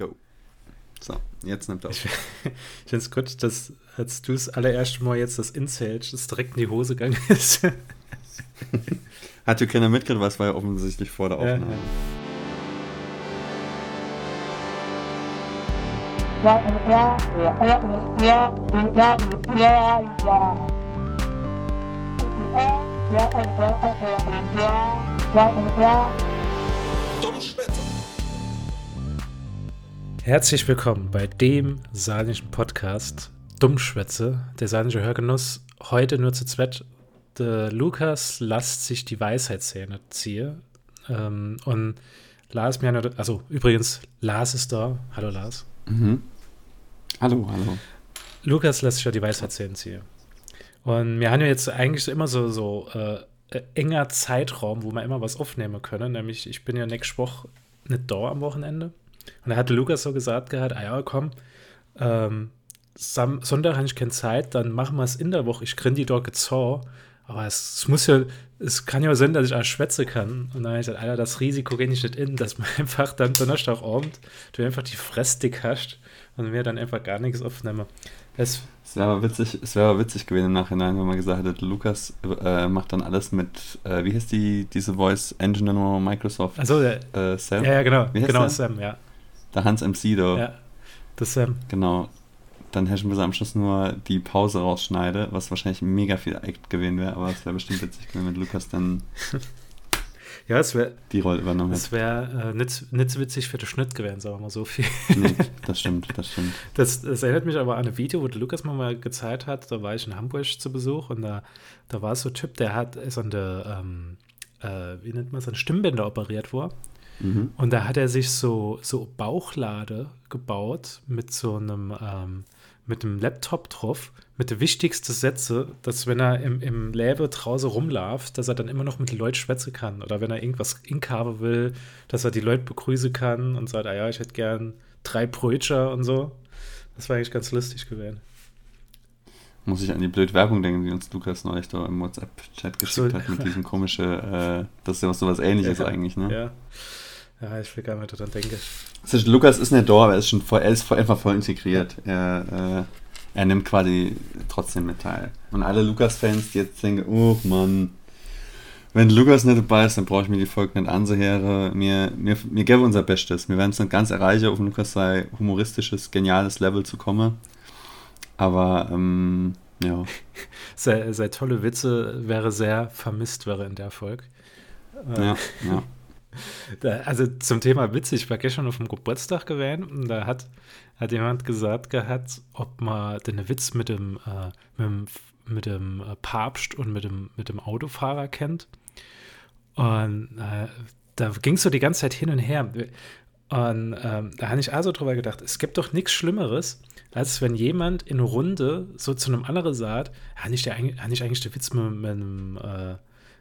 Go. So, jetzt nimmt er auf. Ich, ich finde es gut, dass als du das allererste Mal jetzt das Inzählst, das direkt in die Hose gegangen ist. Hat ja keiner mitgekriegt, was war ja offensichtlich vor der Ja, Aufnahme. Herzlich willkommen bei dem saarländischen Podcast Dummschwätze, der saarländische Hörgenuss. Heute nur zu zweit. Der Lukas lasst sich die Weisheitszähne ziehen. Ähm, und Lars mir eine, also übrigens, Lars ist da. Hallo Lars. Mhm. Hallo, hallo. Lukas lässt sich ja die Weisheitszähne ziehen. Und wir haben ja jetzt eigentlich so immer so, so äh, enger Zeitraum, wo wir immer was aufnehmen können. Nämlich, ich bin ja nächste Woche nicht da am Wochenende. Und da hatte Lukas so gesagt gehabt, ah ja, komm, ähm, Sam Sonntag habe ich keine Zeit, dann machen wir es in der Woche. Ich kriege die dort gezau. Aber es, es muss ja, es kann ja sein, dass ich auch schwätze kann. Und dann habe ich gesagt, Alter, das Risiko gehe ich nicht in, dass man einfach dann Donnerstagabend, du einfach die Fressdick hast und wir dann einfach gar nichts aufnehmen. Es, Es wäre aber witzig, es wäre witzig gewesen im Nachhinein, wenn man gesagt hätte, Lukas äh, macht dann alles mit, äh, wie heißt die, diese Voice Engine von Microsoft? also, Äh, Sam? ja, ja, genau, Wie heißt genau, der? Sam, ja. Der Hans MC da. Ja, das Sam. Genau. Dann hätten wir am Schluss nur die Pause rausschneide, was wahrscheinlich mega viel Act gewesen wäre, aber es wäre bestimmt witzig gewesen, wenn Lukas dann Ja, es wäre die Rolle übernommen es hätte. wär, äh, nicht, nicht so witzig für den Schnitt gewesen, sagen wir mal so viel. Nee, das stimmt, das stimmt. Das, das erinnert mich aber an ein Video, wo der Lukas mir mal gezeigt hat. Da war ich in Hamburg zu Besuch und da, da war so ein Typ, der hat so eine, ähm, äh, wie nennt man es, ein Stimmbänder operiert worden. Mhm. Und da hat er sich so, so Bauchlade gebaut mit so einem, ähm, mit einem Laptop drauf, mit den wichtigsten Sätze, dass wenn er im, im Läbe draußen rumläuft, dass er dann immer noch mit den Leuten schwätzen kann. Oder wenn er irgendwas inkabe will, dass er die Leute begrüßen kann und sagt, ah ja, ich hätte gern drei Brötchen und so. Das war eigentlich ganz lustig gewesen. Muss ich an die blöde Werbung denken, die uns Lukas neulich da im WhatsApp-Chat geschickt So. hat, mit diesem komischen, äh, das ist ja was sowas ähnliches Ja. eigentlich, ne? Ja. Ja, ich will gar nicht daran denken. Ist, Lukas ist nicht da, aber er ist schon voll, er ist voll, einfach voll integriert. Er, äh, er nimmt quasi trotzdem mit teil. Und alle Lukas-Fans, die jetzt denken, oh Mann, wenn Lukas nicht dabei ist, dann brauche ich mir die Folge nicht anzuhören. Wir, wir, wir geben unser Bestes. Wir werden es nicht ganz erreichen, auf Lukas sei humoristisches, geniales Level zu kommen. Aber, ähm, ja. Sehr, sehr tolle Witze wäre sehr vermisst, wäre in der Folge. Äh, ja, ja. Da, also zum Thema Witze, ich war gestern auf dem Geburtstag gewesen und da hat, hat jemand gesagt gehabt, ob man den Witz mit dem, äh, mit dem, mit dem äh, Papst und mit dem, mit dem Autofahrer kennt. Und äh, da ging es so die ganze Zeit hin und her. Und ähm, da habe ich also drüber gedacht, es gibt doch nichts Schlimmeres, als wenn jemand in Runde so zu einem anderen sagt, habe ich, hab ich eigentlich den Witz mit, mit, dem, äh,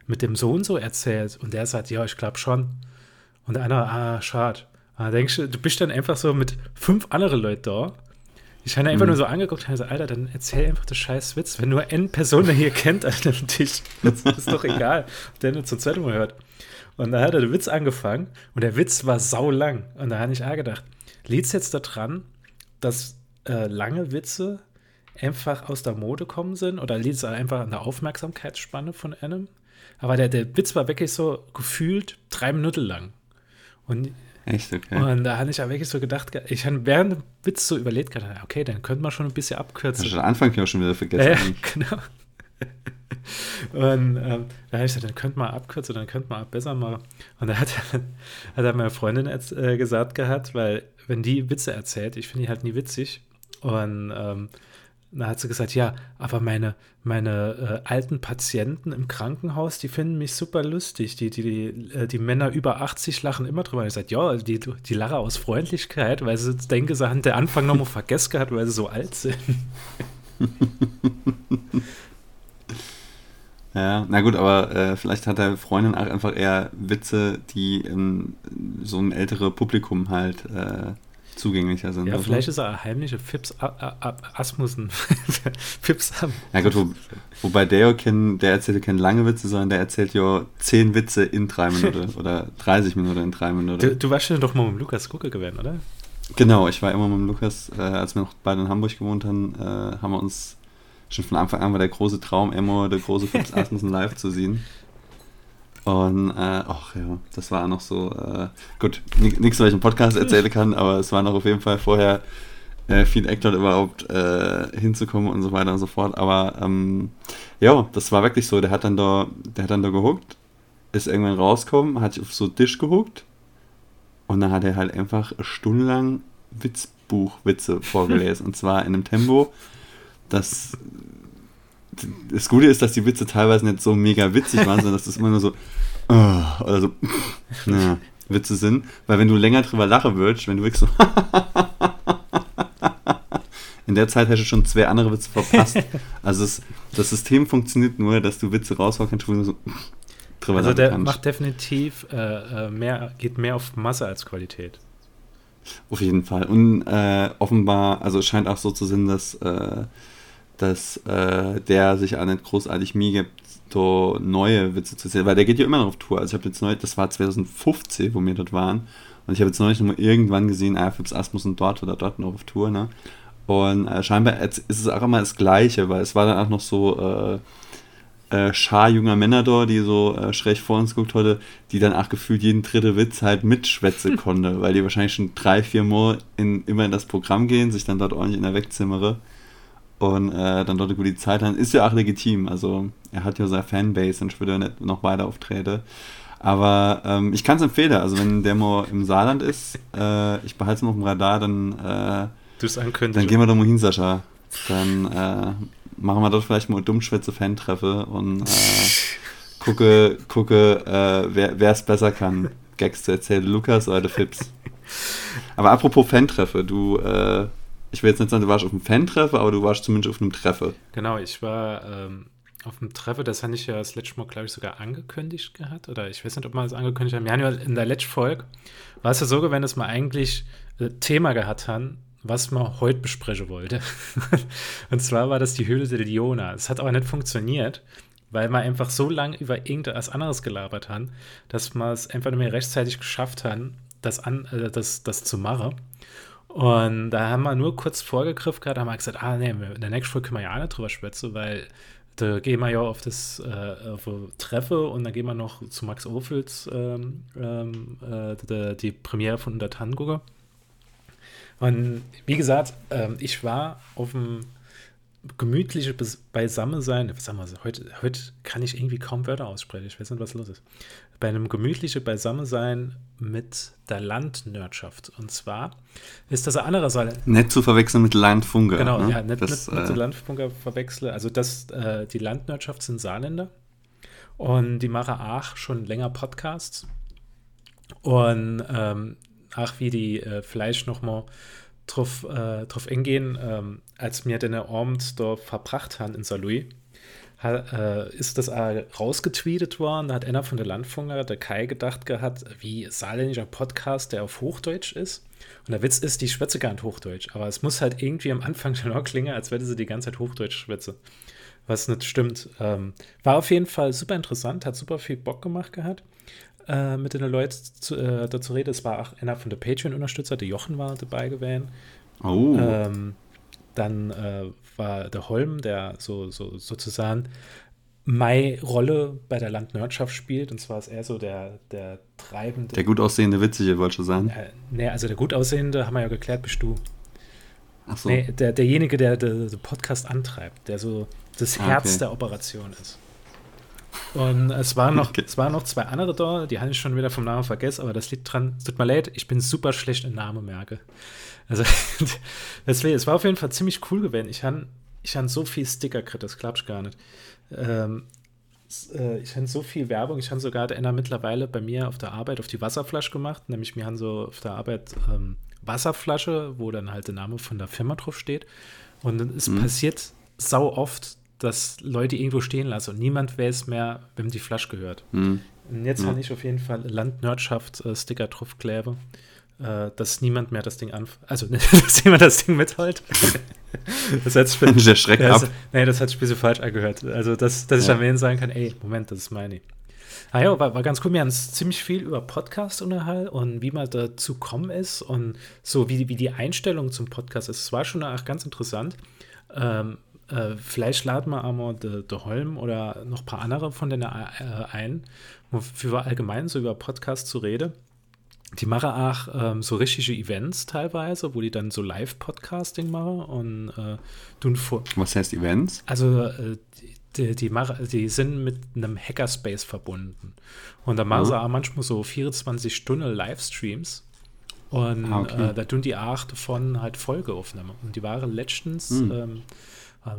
mit dem Sohn so erzählt? Und der sagt, ja, ich glaube schon. Und andere, ah, schade. Und dann denkst du, du bist dann einfach so mit fünf anderen Leuten da. Ich habe einfach Mhm. nur so angeguckt und habe gesagt, Alter, dann erzähl einfach den scheiß Witz. Wenn nur eine Person der hier kennt an dem Tisch, das ist doch egal, ob der nur zur Zeit Mal hört. Und da hat er den Witz angefangen und der Witz war saulang. Und da habe ich auch gedacht, liegt es jetzt daran, dass äh, lange Witze einfach aus der Mode kommen sind oder liegt es einfach an der Aufmerksamkeitsspanne von einem? Aber der, der Witz war wirklich so gefühlt drei Minuten lang. Und, Echt, okay. und da habe ich ja wirklich so gedacht, ich habe während dem Witz so überlegt, gedacht, okay, dann könnte man schon ein bisschen Hast abkürzen. du den Anfang auch schon wieder vergessen? Ja, ja, genau. Und ähm, da habe ich gesagt, dann könnte man abkürzen, dann könnte man besser machen. Und da hat, hat er meine Freundin äh, gesagt gehabt, weil wenn die Witze erzählt, ich finde die halt nie witzig. Und ähm, da hat sie gesagt, ja, aber meine, meine äh, alten Patienten im Krankenhaus, die finden mich super lustig. Die, die, die, äh, die Männer über 80 lachen immer drüber. Und ich sagte, ja, die, die lachen aus Freundlichkeit, weil sie denken, sie haben den Anfang nochmal vergessen gehabt, weil sie so alt sind. Ja, na gut, aber äh, vielleicht hat der Freundin auch einfach eher Witze, die in so ein ältere Publikum halt äh, zugänglicher sind. Ja, oder so. vielleicht ist er ein heimlicher Fips Asmussen. Fips. Ja gut, wo, wobei der ja kein, der erzählt ja keine lange Witze, sondern der erzählt ja zehn Witze in drei Minuten oder 30 Minuten in drei Minuten. Du, du warst ja doch mal mit Lukas Gucke gewesen, oder? Genau, ich war immer mit dem Lukas, äh, als wir noch beide in Hamburg gewohnt haben, äh, haben wir uns schon von Anfang an war der große Traum, Emmo, der große Fips Asmussen live zu sehen. Und, äh, ach ja, das war noch so, äh, gut, nichts, was ich im Podcast erzählen kann, aber es war noch auf jeden Fall vorher äh, viel dort überhaupt äh, hinzukommen und so weiter und so fort. Aber ähm, ja, das war wirklich so. Der hat dann da, der hat dann da gehuckt, ist irgendwann rausgekommen, hat sich auf so einen Tisch gehuckt und dann hat er halt einfach stundenlang Witzbuchwitze vorgelesen. und zwar in einem Tempo, das das Gute ist, dass die Witze teilweise nicht so mega witzig waren, sondern dass das immer nur so oh, oder so na, Witze sind. Weil wenn du länger drüber lachen würdest, wenn du wirklich so in der Zeit hättest du schon zwei andere Witze verpasst. Also es, das System funktioniert nur, dass du Witze raushauen kannst, wo du so drüber Also der kannst. macht definitiv äh, äh, mehr, geht mehr auf Masse als Qualität. Auf jeden Fall. Und äh, offenbar, also es scheint auch so zu sein, dass, äh, dass äh, der sich auch nicht großartig Mühe gibt, so neue Witze zu erzählen, weil der geht ja immer noch auf Tour. Also ich habe jetzt neu, das war 2015, wo wir dort waren. Und ich habe jetzt neulich nochmal irgendwann gesehen, ah, Philips Asmus und dort oder dort noch auf Tour, ne? Und äh, scheinbar ist es auch immer das Gleiche, weil es war dann auch noch so äh, äh, Schar junger Männer da, die so äh, schräg vor uns geguckt hatte, die dann auch gefühlt jeden dritte Witz halt mitschwätzen konnte, weil die wahrscheinlich schon drei, vier Mal in, immer in das Programm gehen, sich dann dort ordentlich in der Wegzimmere und äh, dann dort eine gute Zeit haben. Ist ja auch legitim, also er hat ja seine Fanbase und ich würde nicht noch weiter auftreten. Aber ähm, ich kann es empfehlen, also wenn der mal im Saarland ist, äh, ich behalte es noch im Radar, dann äh. Dann gehen wir doch mal hin, Sascha. Dann äh, machen wir dort vielleicht mal dummschwätze Fan-Treffe und äh, gucke, gucke äh, wer es besser kann, Gags zu erzählen, Lukas oder der Fips. Aber apropos Fan-Treffe, du, äh, ich will jetzt nicht sagen, du warst auf einem Fan-Treffe, aber du warst zumindest auf einem Treffe. Genau, ich war ähm, auf einem Treffe, das hatte ich ja das letzte Mal, glaube ich, sogar angekündigt gehabt. Oder ich weiß nicht, ob man das angekündigt hat. Wir haben ja in der letzten Folge, war es ja so gewesen, dass wir eigentlich äh, Thema gehabt haben, was man heute besprechen wollte. und zwar war das die Höhle der Diona. Es hat aber nicht funktioniert, weil man einfach so lange über irgendetwas anderes gelabert hat, dass man es einfach nicht mehr rechtzeitig geschafft hat, das, an, äh, das, das zu machen. Und da haben wir nur kurz vorgegriffen gehabt, haben wir gesagt, ah nee, in der nächsten Folge können wir ja auch nicht drüber schwätzen, weil da gehen wir ja auf das äh, auf Treffe und dann gehen wir noch zu Max Ophüls ähm, ähm, äh, die, die Premiere von der Tango. Und wie gesagt, ähm, ich war auf dem gemütliche Beisammensein, sagen wir, heute, heute kann ich irgendwie kaum Wörter aussprechen, ich weiß nicht, was los ist. Bei einem gemütlichen Beisammensein mit der Landwirtschaft. Und zwar ist das eine andere Sache. Nicht zu verwechseln mit Landfunker. Genau, ne? ja, nicht, das, nicht, nicht äh, Landfunker verwechseln. Also das, äh, die Landwirtschaft sind Saarländer und die machen auch schon länger Podcasts. Und ähm, ach, wie die äh, vielleicht nochmal drauf, äh, drauf eingehen, ähm, als mir den Abend da verbracht haben in Saarlouis, äh, ist das rausgetweetet worden. Da hat einer von der Landfunker, der Kai, gedacht gehabt, wie saarländischer Podcast, der auf Hochdeutsch ist. Und der Witz ist, die schwätze gar nicht Hochdeutsch. Aber es muss halt irgendwie am Anfang schon auch klingen, als würde sie die ganze Zeit Hochdeutsch schwätze. Was nicht stimmt. Ähm, war auf jeden Fall super interessant, hat super viel Bock gemacht gehabt äh, mit den Leuten zu, äh, dazu reden. Es war auch einer von der Patreon-Unterstützer, der Jochen war dabei gewesen. Oh. Ähm, dann äh, war der Holm, der so, so sozusagen meine Rolle bei der Landwirtschaft spielt. Und zwar ist er so der, der treibende. Der gut aussehende Witzige, wollte schon sagen. Äh, nee, also der gut aussehende, haben wir ja geklärt, bist du. Ach so. Nee, der, derjenige, der den Podcast antreibt, der so das ah, Herz okay. der Operation ist. Und es waren noch, okay. es waren noch zwei andere da, die habe ich schon wieder vom Namen vergessen, aber das liegt dran, tut mir leid, ich bin super schlecht in Namen merke. Also, deswegen, es war auf jeden Fall ziemlich cool gewesen. Ich habe ich han so viel Sticker gekriegt, das du gar nicht. Ähm, äh, ich habe so viel Werbung, ich habe sogar einer mittlerweile bei mir auf der Arbeit auf die Wasserflasche gemacht, nämlich mir haben so auf der Arbeit ähm, Wasserflasche, wo dann halt der Name von der Firma drauf steht. Und es mhm. passiert sau oft, dass Leute irgendwo stehen lassen und niemand weiß mehr, wem die Flasche gehört. Mhm. Und jetzt mhm. habe ich auf jeden Fall Landnördschaft-Sticker äh, draufkleber, äh, dass niemand mehr das Ding an, also dass jemand das Ding mithält. das hat sich der Schreck das, ab. Nee, das hat ein bisschen falsch angehört. Also, dass, dass ich ja. am Ende sagen kann, ey, Moment, das ist meine. Ah ja, war, war ganz cool. Wir haben ziemlich viel über Podcast unterhalten und wie man dazu kommen ist und so wie, wie die Einstellung zum Podcast ist. Es war schon auch ganz interessant. Ähm, äh, vielleicht laden wir einmal de, de Holm oder noch ein paar andere von denen äh, ein, wofür wir allgemein so über Podcasts zu reden. Die machen auch ähm, so richtige Events teilweise, wo die dann so Live-Podcasting machen und äh, tun vor. Was heißt Events? Also äh, die, die, mach, die sind mit einem Hackerspace verbunden. Und da machen mhm. sie auch manchmal so 24 Stunden Livestreams. Und ah, okay. äh, da tun die auch davon halt Folgeaufnahmen. Und die waren letztens, mhm. ähm,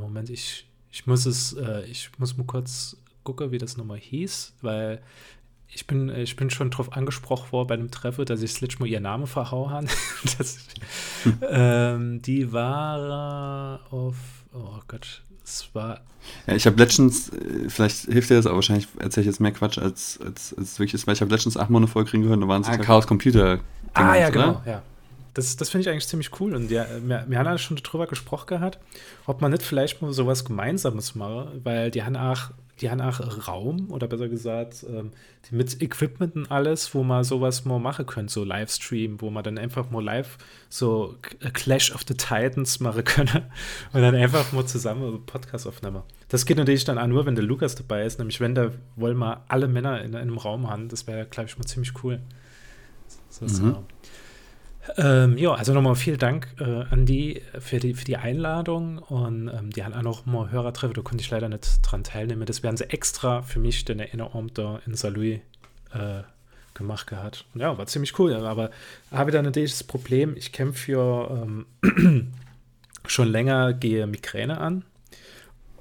Moment, ich, ich muss es, äh, ich muss mal kurz gucken, wie das nochmal hieß, weil ich bin, ich bin schon drauf angesprochen worden bei einem Treffen, dass ich Mal ihr Name verhauen habe. hm. ähm, die war auf, oh Gott, es war. Ja, ich habe letztens, äh, vielleicht hilft dir das, aber wahrscheinlich erzähle ich jetzt mehr Quatsch, als, als, als wirklich ist, weil ich habe letztens acht Monate voll kriegen gehört, da waren es ah, Chaos Computer. Ah, ja, genau, oder? ja. Das, das finde ich eigentlich ziemlich cool. Und ja, wir, wir haben schon darüber gesprochen gehabt, ob man nicht vielleicht mal sowas Gemeinsames mache, weil die haben auch die haben auch Raum oder besser gesagt, ähm, mit Equipment und alles, wo man sowas mal machen könnte, so Livestream, wo man dann einfach mal live so Clash of the Titans machen könne und dann einfach mal zusammen Podcast aufnehmen. Das geht natürlich dann auch nur, wenn der Lukas dabei ist, nämlich wenn da wollen wir alle Männer in, in einem Raum haben, das wäre, glaube ich, mal ziemlich cool. So, so. Mhm. Ähm, ja, also nochmal vielen Dank äh, an die für, die für die Einladung und ähm, die haben auch noch mal Hörertreffen, da konnte ich leider nicht dran teilnehmen. Das werden sie extra für mich, den Erinnerung da in Saint-Louis äh, gemacht gehabt. Ja, war ziemlich cool, aber habe dann natürlich das Problem, ich kämpfe ja ähm, schon länger, gehe Migräne an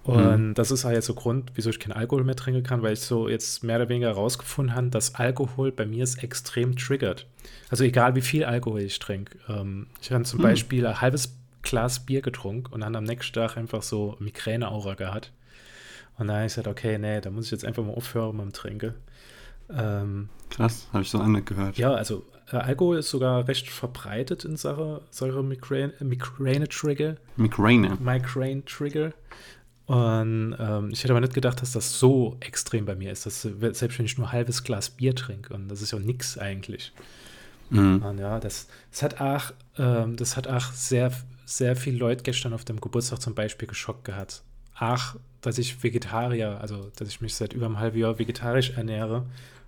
und mhm. das ist halt jetzt so Grund, wieso ich keinen Alkohol mehr trinken kann, weil ich so jetzt mehr oder weniger herausgefunden habe, dass Alkohol bei mir ist extrem triggert. Also egal wie viel Alkohol ich trinke. Ähm, ich habe zum mhm. Beispiel ein halbes Glas Bier getrunken und dann am nächsten Tag einfach so Migräne-Aura gehabt. Und dann habe ich gesagt, okay, nee, da muss ich jetzt einfach mal aufhören mit dem Trinken. Ähm, Krass, habe ich so anders gehört. Ja, also äh, Alkohol ist sogar recht verbreitet in Sache, Sache Migräne-Trigger. Migräne. Migraine-Trigger. Und ähm, ich hätte aber nicht gedacht, dass das so extrem bei mir ist, dass selbst wenn ich nur ein halbes Glas Bier trinke, und das ist ja nix eigentlich. Mhm. Und ja, das, das hat auch, ähm, das hat auch sehr, sehr viele Leute gestern auf dem Geburtstag zum Beispiel geschockt gehabt. Ach, dass ich Vegetarier, also dass ich mich seit über einem halben Jahr vegetarisch ernähre,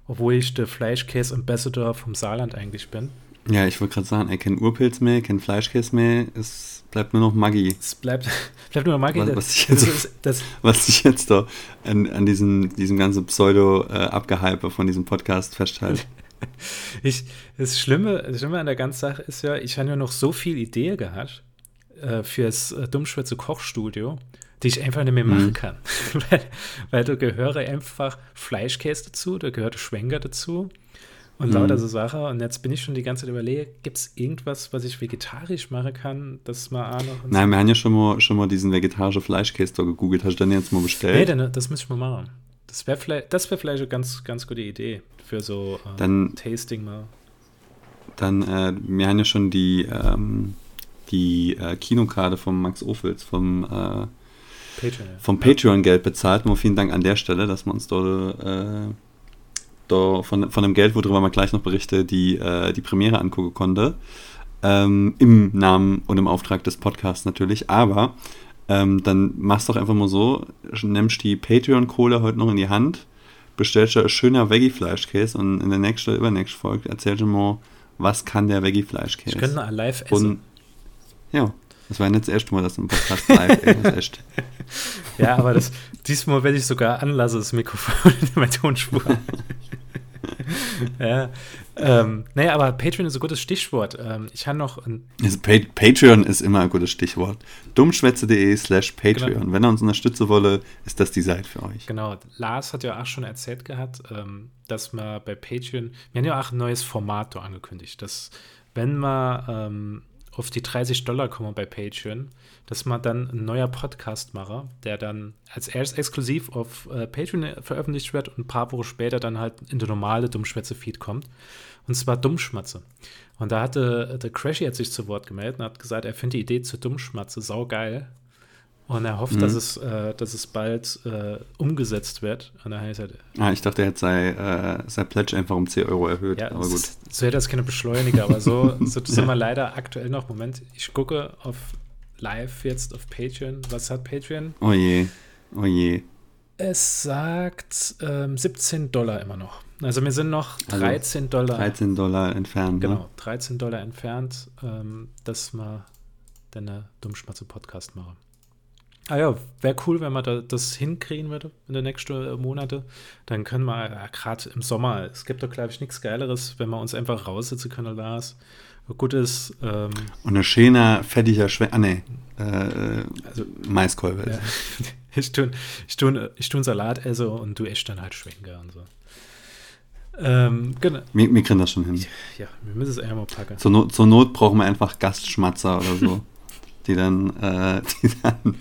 obwohl ich der Fleischkäse-Ambassador vom Saarland eigentlich bin. Ja, ich wollte gerade sagen, er kennt Urpilz mehr, kennt Fleischkäse mehr, es bleibt nur noch Maggi. Es bleibt, bleibt nur noch Maggi. Was, was, ich jetzt, das, das, was ich jetzt da an, an diesem, diesem ganzen Pseudo-Abgehype äh, von diesem Podcast festhalte. ich, das, Schlimme, das Schlimme an der ganzen Sache ist ja, ich habe ja noch so viel Ideen gehabt äh, fürs äh, Dummschwätze Kochstudio, die ich einfach nicht mehr machen mhm. kann. weil, weil da gehöre einfach Fleischkäse dazu, da gehört Schwenker dazu und mhm. lauter so Sachen. Und jetzt bin ich schon die ganze Zeit überlege, gibt es irgendwas, was ich vegetarisch machen kann, das mal auch noch. Nein, wir haben ja schon mal, schon mal diesen vegetarischen Fleischkäse da gegoogelt. Hast du dann jetzt mal bestellt? Nee, dann, das muss ich mal machen. Das wäre vielleicht, wär vielleicht eine ganz, ganz gute Idee für so äh, dann, Tasting mal. Dann, äh, wir haben ja schon die, ähm, die äh, Kinokarte von Max Ophels vom, äh, Patreon, ja. vom Patreon-Geld bezahlt. Nur vielen Dank an der Stelle, dass wir uns dort da von, von dem Geld, worüber man gleich noch berichte, die, äh, die Premiere angucken konnte. Ähm, Im Namen und im Auftrag des Podcasts natürlich. Aber ähm, dann machst du doch einfach mal so, nimmst die Patreon-Kohle heute noch in die Hand, bestellst du ein schöner Veggie-Fleischkäse und in der nächsten oder übernächsten Folge erzählst du mal, was kann der Veggie-Fleischkäse. Ich könnte live essen. Und, ja, das war nicht das erste Mal, dass im Podcast live ist. Echt. Ja, aber das, diesmal werde ich sogar anlassen, das Mikrofon in meiner Tonspur. ja. Ähm, naja, aber Patreon ist ein gutes Stichwort. Ähm, ich habe noch. Ein Patreon ist immer ein gutes Stichwort. Dummschwätze.de slash Patreon. Genau. Wenn ihr uns unterstützen wolle, ist das die Seite für euch. Genau. Lars hat ja auch schon erzählt gehabt, ähm, dass man bei Patreon. Wir haben ja auch ein neues Format angekündigt, dass wenn man ähm, auf die 30 Dollar kommen bei Patreon, dass man dann ein neuer Podcast mache, der dann als erst exklusiv auf äh, Patreon veröffentlicht wird und ein paar Wochen später dann halt in der normale Dummschwätze-Feed kommt. Und zwar Dummschmatze. Und da hatte der Crashy hat sich zu Wort gemeldet und hat gesagt, er findet die Idee zur Dummschmatze saugeil. Und er hofft, mhm. dass, es, äh, dass es bald äh, umgesetzt wird. Und daher ist halt, ah, ich dachte, er hätte sei, äh, sei Pledge einfach um 10 Euro erhöht. Ja, aber gut. so hätte das keine Beschleuniger, aber so, so sind wir leider aktuell noch. Moment, ich gucke auf live jetzt auf Patreon. Was hat Patreon? Oh je, oh je. Es sagt ähm, 17 Dollar immer noch. Also wir sind noch 13 also Dollar. 13 Dollar entfernt. Ne? Genau, ne? 13 Dollar entfernt, ähm, dass wir deine Dummschmatze-Podcast machen. Ah ja, wäre cool, wenn man da, das hinkriegen würde in den nächsten Monaten. Dann können wir, ja, gerade im Sommer, es gibt doch, glaube ich, nichts Geileres, wenn wir uns einfach raussitzen können, Lars. Gutes. Ähm, Und ein schöner, fettiger Schwe Ah, nee. Äh, also, Maiskolbe. Ja. ich tue ich tue, ich tue Salat esse und du isst dann halt Schwenker und so. Ähm, genau. Wir, wir kriegen das schon hin. Ja, wir müssen es eher mal packen. Zur Not, zur Not brauchen wir einfach Gastschmatzer oder so, die dann, äh, die dann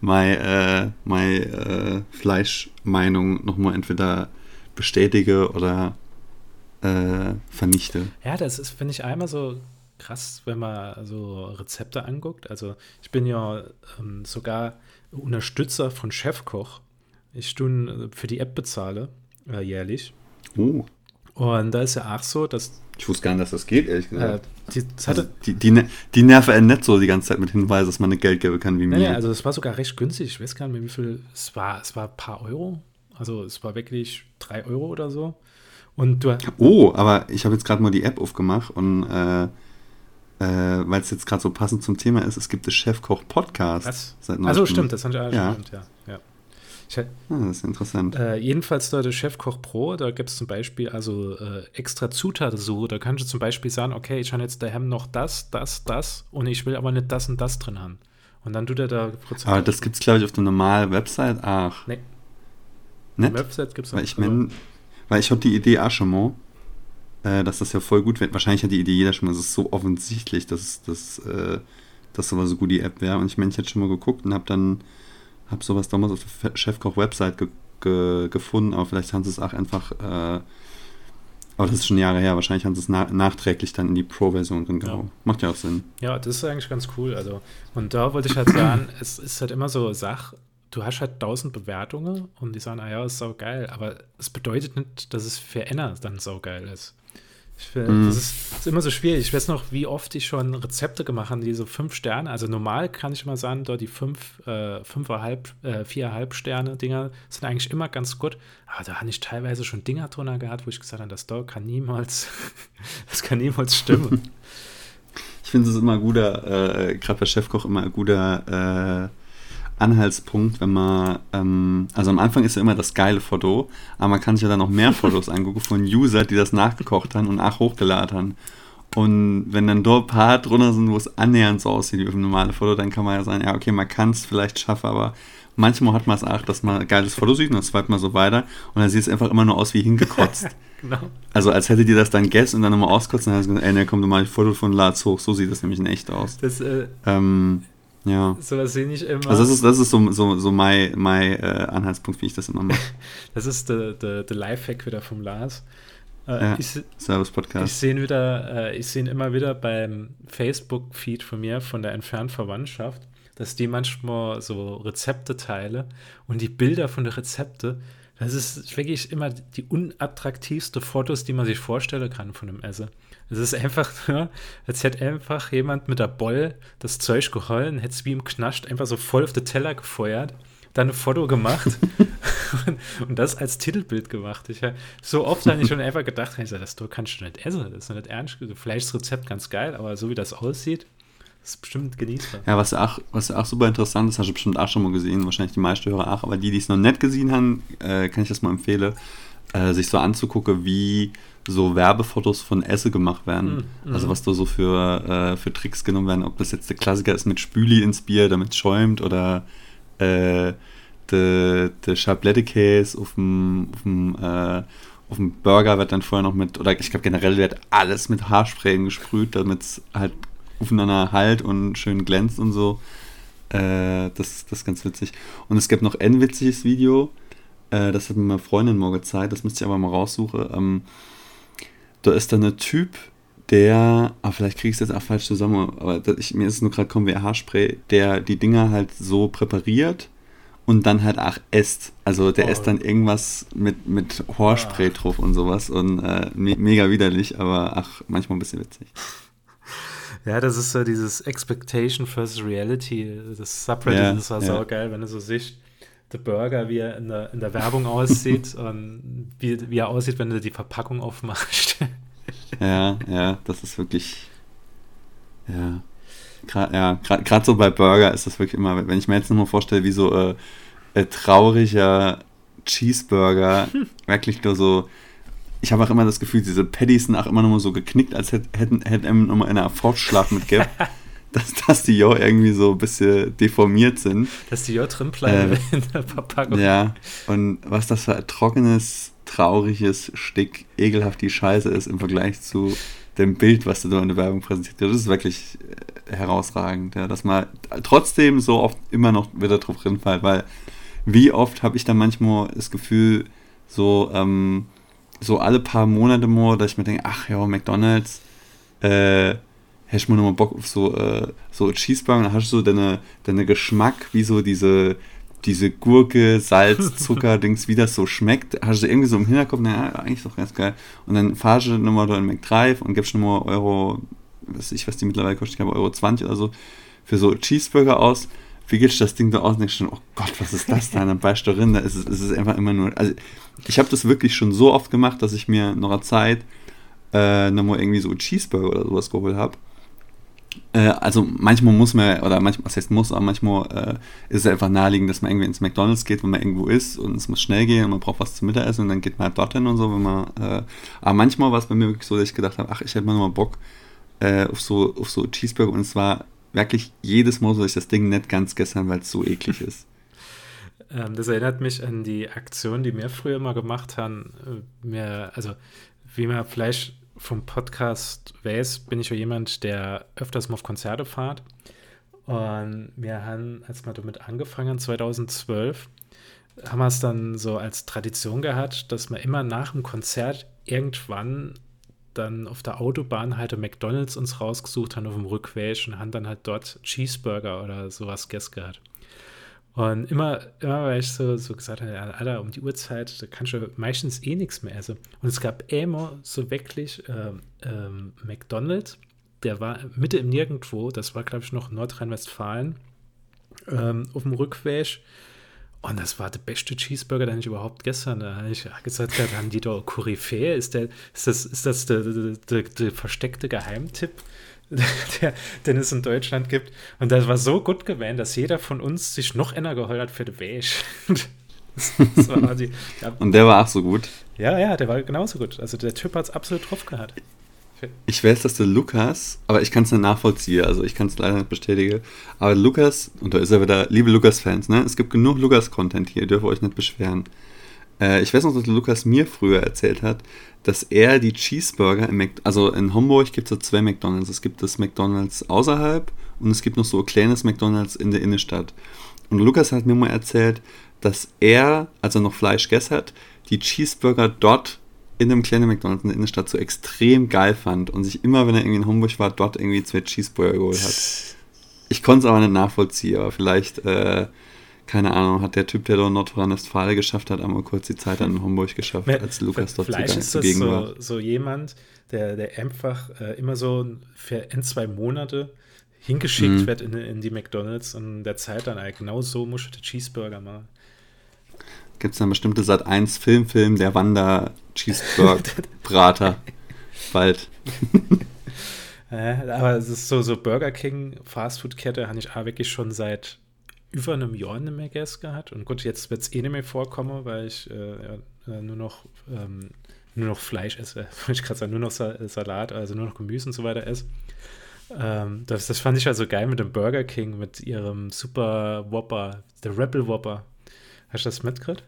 meine, äh, meine äh, Fleischmeinung nochmal entweder bestätige oder äh, vernichte. Ja, das ist, finde ich, einmal so krass, wenn man so Rezepte anguckt. Also ich bin ja ähm, sogar Unterstützer von Chefkoch. Ich tue für die App bezahle äh, jährlich. Oh. Und da ist ja auch so, dass. Ich wusste gar nicht, dass das geht, ehrlich gesagt. Äh, die, also die, die, ne-, die, nerven einen nicht so die ganze Zeit mit Hinweisen, dass man nicht Geld geben kann wie mir. Ja, also es war sogar recht günstig. Ich weiß gar nicht mehr, wie viel. Es war, es war ein paar Euro. Also es war wirklich drei Euro oder so. Und du, oh, aber ich habe jetzt gerade mal die App aufgemacht und äh, äh, weil es jetzt gerade so passend zum Thema ist, es gibt das Chefkoch-Podcast. Also stimmt, das habe ich auch ja. Stimmt, ja. ja. Ich, ah, das ist interessant. Äh, jedenfalls da der Chefkoch Pro, da gibt es zum Beispiel also äh, extra Zutaten so. Da kannst du zum Beispiel sagen, okay, ich habe jetzt daheim noch das, das, das und ich will aber nicht das und das drin haben. Und dann tut er da Prozent. Aber das gibt es, glaube ich, auf der normalen Website. Ach. Nee. Nicht? Website gibt es Weil ich meine, weil ich habe die Idee auch schon mal, äh, dass das ja voll gut wird. Wahrscheinlich hat die Idee jeder schon mal, es ist so offensichtlich, dass, dass, äh, dass sowas so gut die App wäre. Und ich meine, ich hätte schon mal geguckt und habe dann hab sowas damals auf der Chefkoch-Website ge ge gefunden, aber vielleicht haben sie es auch einfach, äh, aber das ist schon Jahre her, wahrscheinlich haben sie es na nachträglich dann in die Pro-Version drin gehauen. Ja. Macht ja auch Sinn. Ja, das ist eigentlich ganz cool. Also, und da wollte ich halt sagen, es ist halt immer so Sach, du hast halt tausend Bewertungen und die sagen, ah ja, ist sau geil, aber es bedeutet nicht, dass es für Enna dann sau geil ist. Ich finde, mm. das, ist, das, ist, immer so schwierig. Ich weiß noch, wie oft ich schon Rezepte gemacht habe, die so fünf Sterne, also normal kann ich mal sagen, dort die fünf, äh, fünfeinhalb, äh, viereinhalb Sterne Dinger sind eigentlich immer ganz gut. Aber da habe ich teilweise schon Dinger drunter gehabt, wo ich gesagt habe, das Dog kann niemals, das kann niemals stimmen. ich finde es immer guter, äh, gerade bei Chefkoch immer ein guter äh, Anhaltspunkt, wenn man, ähm, also am Anfang ist ja immer das geile Foto, aber man kann sich ja dann noch mehr Fotos angucken von User, die das nachgekocht haben und auch hochgeladen haben. Und wenn dann dort ein paar drunter sind, wo es annähernd so aussieht wie auf einem normalen Foto, dann kann man ja sagen, ja, okay, man kann es vielleicht schaffen, aber manchmal hat man es auch, dass man ein geiles Foto sieht und dann swipet man so weiter und dann sieht es einfach immer nur aus wie hingekotzt. genau. Also als hättet ihr das dann gegessen und dann nochmal auskotzt und dann hast du gesagt, ey, ne, komm, du mal ein Foto von Lats hoch, so sieht das nämlich in echt aus. Das, äh, ähm, ja. Sowas sehe ich immer. Also das ist, das ist so, so, so mein, mein äh, Anhaltspunkt, wie ich das immer mache. das ist der, der, der Lifehack wieder vom Lars. Äh, ja, ich, Service Podcast. Ich sehe ihn wieder, äh, ich sehe ihn immer wieder beim Facebook-Feed von mir, von der entfernten Verwandtschaft, dass die manchmal so Rezepte teile und die Bilder von den Rezepte, das ist wirklich immer die unattraktivste Fotos, die man sich vorstellen kann von einem Essen. Es ist einfach nur, als hätte einfach jemand mit der Boll das Zeug geholt hätte es wie im Knascht einfach so voll auf den Teller gefeuert, dann ein Foto gemacht und, das als Titelbild gemacht. Ich so oft habe ich schon einfach gedacht, ich sag, das kannst du nicht essen, das ist nicht ernst. Vielleicht ist das Rezept ganz geil, aber so wie das aussieht, ist bestimmt genießbar. Ja, was auch, was auch super interessant ist, hast du bestimmt auch schon mal gesehen, wahrscheinlich die meisten Hörer auch, aber die, die es noch nicht gesehen haben, äh, kann ich das mal empfehlen, äh, sich so anzugucken, wie so Werbefotos von Esse gemacht werden. Mhm. Also was da so für, äh, für Tricks genommen werden, ob das jetzt der Klassiker ist mit Spüli ins Bier, damit es schäumt, oder äh, der de Chablette-Käse auf dem, auf dem äh, auf dem Burger wird dann vorher noch mit, oder ich glaube generell wird alles mit Haarsprayen gesprüht, damit es halt aufeinander halt und schön glänzt und so. Äh, das, das ist ganz witzig. Und es gibt noch ein witziges Video, äh, das hat mir meine Freundin mal gezeigt, das müsste ich aber mal raussuchen. Ähm, da ist dann ein Typ, der, ah, vielleicht kriege ich es jetzt auch falsch zusammen, aber ich, mir ist es nur gerade kommen wie Haarspray, der die Dinger halt so präpariert und dann halt auch esst. Also der Oh. esst dann irgendwas mit, mit Haarspray Ah. drauf und sowas und äh, me mega widerlich, aber ach, manchmal ein bisschen witzig. Ja, das ist so dieses Expectation versus Reality. Das Subreddit Ja, ist war ja. saugeil, wenn du so siehst, der Burger, wie er in der, in der Werbung aussieht und wie, wie er aussieht, wenn du die Verpackung aufmachst. Ja, ja, das ist wirklich. Ja. Ja, gerade so bei Burger ist das wirklich immer, wenn ich mir jetzt nochmal vorstelle, wie so äh, ein trauriger Cheeseburger wirklich nur so. Ich habe auch immer das Gefühl, diese Patties sind auch immer noch mal so geknickt, als hätt- hätten hätten einem nochmal in einer Fortschlaf mitgegeben, dass, dass die ja irgendwie so ein bisschen deformiert sind. Dass die ja drin bleiben Äh, in der Verpackung. Ja, und was das für ein trockenes, trauriges Stück ekelhaft die Scheiße ist im Vergleich zu dem Bild, was du da in der Werbung präsentiert hast. Das ist wirklich äh, herausragend, ja, dass man trotzdem so oft immer noch wieder drauf rinfällt, weil wie oft habe ich dann manchmal das Gefühl, so, ähm, so alle paar Monate mal, dass ich mir denke, ach ja, McDonalds, äh, hättest du mal nochmal Bock auf so, äh, so Cheeseburger, dann hast du so deine, deine Geschmack, wie so diese, diese Gurke, Salz, Zucker, Dings, wie das so schmeckt, hast du irgendwie so im Hinterkopf, naja, eigentlich ist doch ganz geil. Und dann fahrst du nochmal da in McDrive und gibst nochmal Euro, weiß ich, was die mittlerweile kostet, ich glaube Euro 20 oder so, für so Cheeseburger aus. Wie geht das Ding da aus und denkst schon, oh Gott, was ist das da? Und dann beißt du drin, da ist es, ist es einfach immer nur, also ich habe das wirklich schon so oft gemacht, dass ich mir noch eine Zeit äh, nochmal irgendwie so Cheeseburger oder sowas geholt habe. Äh, also manchmal muss man, oder manchmal, was heißt muss, aber manchmal äh, ist es einfach naheliegend, dass man irgendwie ins McDonalds geht, wenn man irgendwo ist und es muss schnell gehen und man braucht was zum Mittagessen und dann geht man halt dorthin und so, wenn man, äh, aber manchmal war es bei mir wirklich so, dass ich gedacht habe, ach, ich hätte mal nochmal Bock äh, auf, so, auf so Cheeseburger und es war wirklich jedes Mal so, dass ich das Ding nicht ganz gestern, weil es so eklig ist. Ähm, das erinnert mich an die Aktion, die wir früher mal gemacht haben. Äh, Mir, also, wie man vielleicht vom Podcast weiß, bin ich ja jemand, der öfters mal auf Konzerte fährt. Und wir haben, als wir damit angefangen haben, 2012, haben wir es dann so als Tradition gehabt, dass wir immer nach dem Konzert irgendwann dann auf der Autobahn halt McDonalds uns rausgesucht haben auf dem Rückweg und haben dann halt dort Cheeseburger oder sowas gegessen gehabt. Und immer, immer weil ich so, so gesagt habe, Alter, um die Uhrzeit, da kannst du meistens eh nichts mehr essen. Und es gab immer so wirklich ähm, ähm, McDonalds, der war Mitte im Nirgendwo, das war, glaube ich, noch Nordrhein-Westfalen, ähm, auf dem Rückweg. Und das war der beste Cheeseburger, den ich überhaupt gestern, da habe ich gesagt, gehabt, haben die da Koryphäe? Ist, der, ist das, ist das der, der, der, der versteckte Geheimtipp, der, den es in Deutschland gibt? Und das war so gut gewählt, dass jeder von uns sich noch einer geheult hat für das war die, ja, Und der war auch so gut. ja, ja, der war genauso gut. Also der Typ hat es absolut drauf gehabt. Ich weiß, dass der Lukas, aber ich kann es nicht nachvollziehen, also ich kann es leider nicht bestätigen. Aber Lukas, und da ist er wieder, liebe Lukas-Fans, ne? Es gibt genug Lukas-Content hier, ihr dürft euch nicht beschweren. Äh, ich weiß noch, dass Lukas mir früher erzählt hat, dass er die Cheeseburger im Mc also in Homburg gibt es so zwei McDonalds. Es gibt das McDonalds außerhalb und es gibt noch so ein kleines McDonalds in der Innenstadt. Und Lukas hat mir mal erzählt, dass er, als er noch Fleisch gegessen hat, die Cheeseburger dort in einem kleinen McDonalds in der Innenstadt so extrem geil fand und sich immer, wenn er irgendwie in Hamburg war, dort irgendwie zwei Cheeseburger geholt hat. Ich konnte es aber nicht nachvollziehen, aber vielleicht, äh, keine Ahnung, hat der Typ, der dort in Nordrhein-Westfalen geschafft hat, einmal kurz die Zeit dann in Hamburg geschafft, als Lukas dort Vielleicht zugang- ist das zugegen war. so, so jemand, der, der einfach äh, immer so für ein, zwei Monate hingeschickt Mhm. wird in, in die McDonalds und der Zeit dann äh, genau so den Cheeseburger machen. Gibt es dann bestimmte Sat 1 Filmfilm, der Wander Cheeseburger Brater. Bald. Äh, aber es ist so, so Burger King Fastfood-Kette habe ich auch wirklich schon seit über einem Jahr nicht mehr gegessen gehabt. Und gut, jetzt wird es eh nicht mehr vorkommen, weil ich äh, ja, nur noch ähm, nur noch Fleisch esse, wollte ich gerade sagen, nur noch Sa Salat, also nur noch Gemüse und so weiter esse. Ähm, das, das fand ich also geil mit dem Burger King, mit ihrem Super Whopper, der Rebel Whopper. Hast du das mitgekriegt?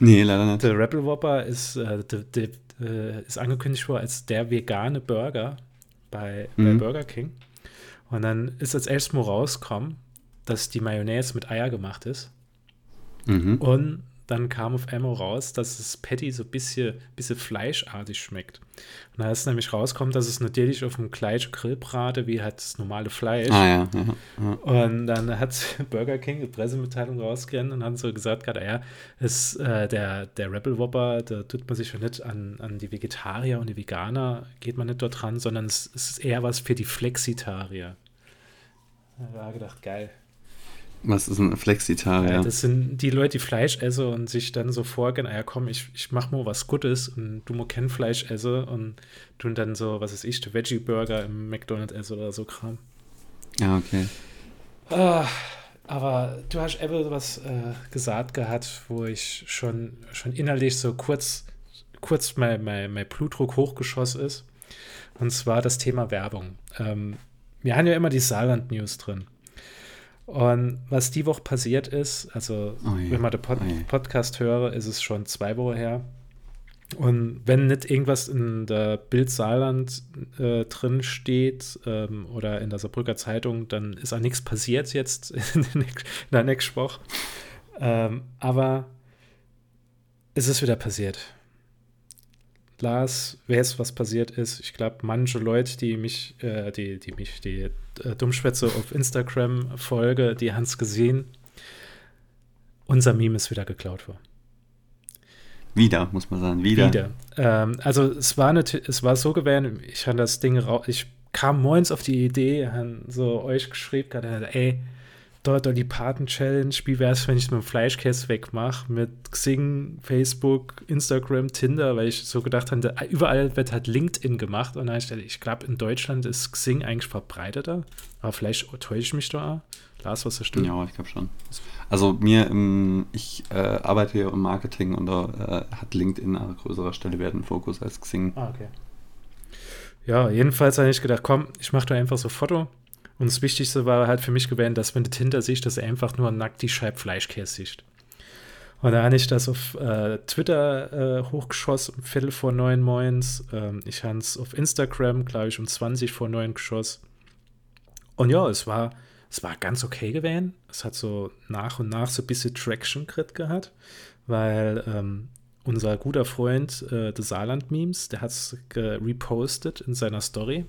Nee, leider nicht. Der Rebel Whopper ist, äh, de, de, äh, ist angekündigt worden als der vegane Burger bei, bei Mhm. Burger King. Und dann ist als erstes mal rausgekommen, dass die Mayonnaise mit Eier gemacht ist. Mhm. Und dann kam auf einmal raus, dass das Patty so ein bisschen, bisschen fleischartig schmeckt. Und da ist nämlich rauskommt, dass es natürlich auf dem gleichen Grill brate wie halt das normale Fleisch. Ah ja. ja, ja. Und dann hat Burger King eine Pressemitteilung rausgerannt und haben so gesagt, gerade, ja, ist, äh, der, der Rebel Whopper, da tut man sich schon nicht an, an die Vegetarier und die Veganer, geht man nicht dort dran, sondern es, es ist eher was für die Flexitarier. Da habe gedacht, geil. Was ist ein Flexitarier? Ja, das sind die Leute, die Fleisch essen und sich dann so vorgehen, ah ja komm, ich, ich mach mal was Gutes und du mal kein Fleisch essen und tun dann so, was weiß ich, Veggie-Burger im McDonald's essen oder so Kram. Ja, okay. Ah, aber du hast eben was äh, gesagt gehabt, wo ich schon, schon innerlich so kurz, kurz mein, mein, mein Blutdruck hochgeschossen ist. Und zwar das Thema Werbung. Ähm, wir haben ja immer die Saarland-News drin. Und was die Woche passiert ist, also Oh je, wenn man den Pod oh je. Podcast höre, ist es schon zwei Wochen her. Und wenn nicht irgendwas in der Bild Saarland äh, drin steht ähm, oder in der Saarbrücker Zeitung, dann ist auch nichts passiert jetzt in der nächsten- in der nächsten Woche. Ähm, aber es ist wieder passiert. Lars weiß, was passiert ist. Ich glaube, manche Leute, die mich, äh, die, die mich, die äh, Dummschwätze auf Instagram folge, die haben es gesehen. Unser Meme ist wieder geklaut worden. Wieder, muss man sagen. Wieder. Wieder. Ähm, also es war natürlich, es war so gewesen, ich habe das Ding raus, ich kam morgens auf die Idee, habe so euch geschrieben, gerade, ey, dort die Paten-Challenge, wie wäre es, wenn ich es mit dem Fleischkäse wegmache, mit Xing, Facebook, Instagram, Tinder, weil ich so gedacht habe, überall wird halt LinkedIn gemacht und dann ich, ich glaube, in Deutschland ist Xing eigentlich verbreiteter, aber vielleicht täusche ich mich da. Lars, was das stimmt? Ja, ich glaube schon. Also mir, ich äh, arbeite ja im Marketing und da äh, hat LinkedIn an größerer Stelle Wert im Fokus als Xing. Ah, okay. Ja, jedenfalls habe ich gedacht, komm, ich mache da einfach so ein Foto. Und das Wichtigste war halt für mich gewesen, dass wenn das hinter sich, dass er einfach nur nackt die Scheibe Fleischkäse sieht. Und da habe ich das auf äh, Twitter äh, hochgeschossen, um Viertel vor neun moins. Ähm, ich habe es auf Instagram, glaube ich, um 20 vor neun geschossen. Und ja, es war, es war ganz okay gewesen. Es hat so nach und nach so ein bisschen Traction Crit gehabt, weil ähm, unser guter Freund äh, des Saarland-Memes, der hat es repostet in seiner Story,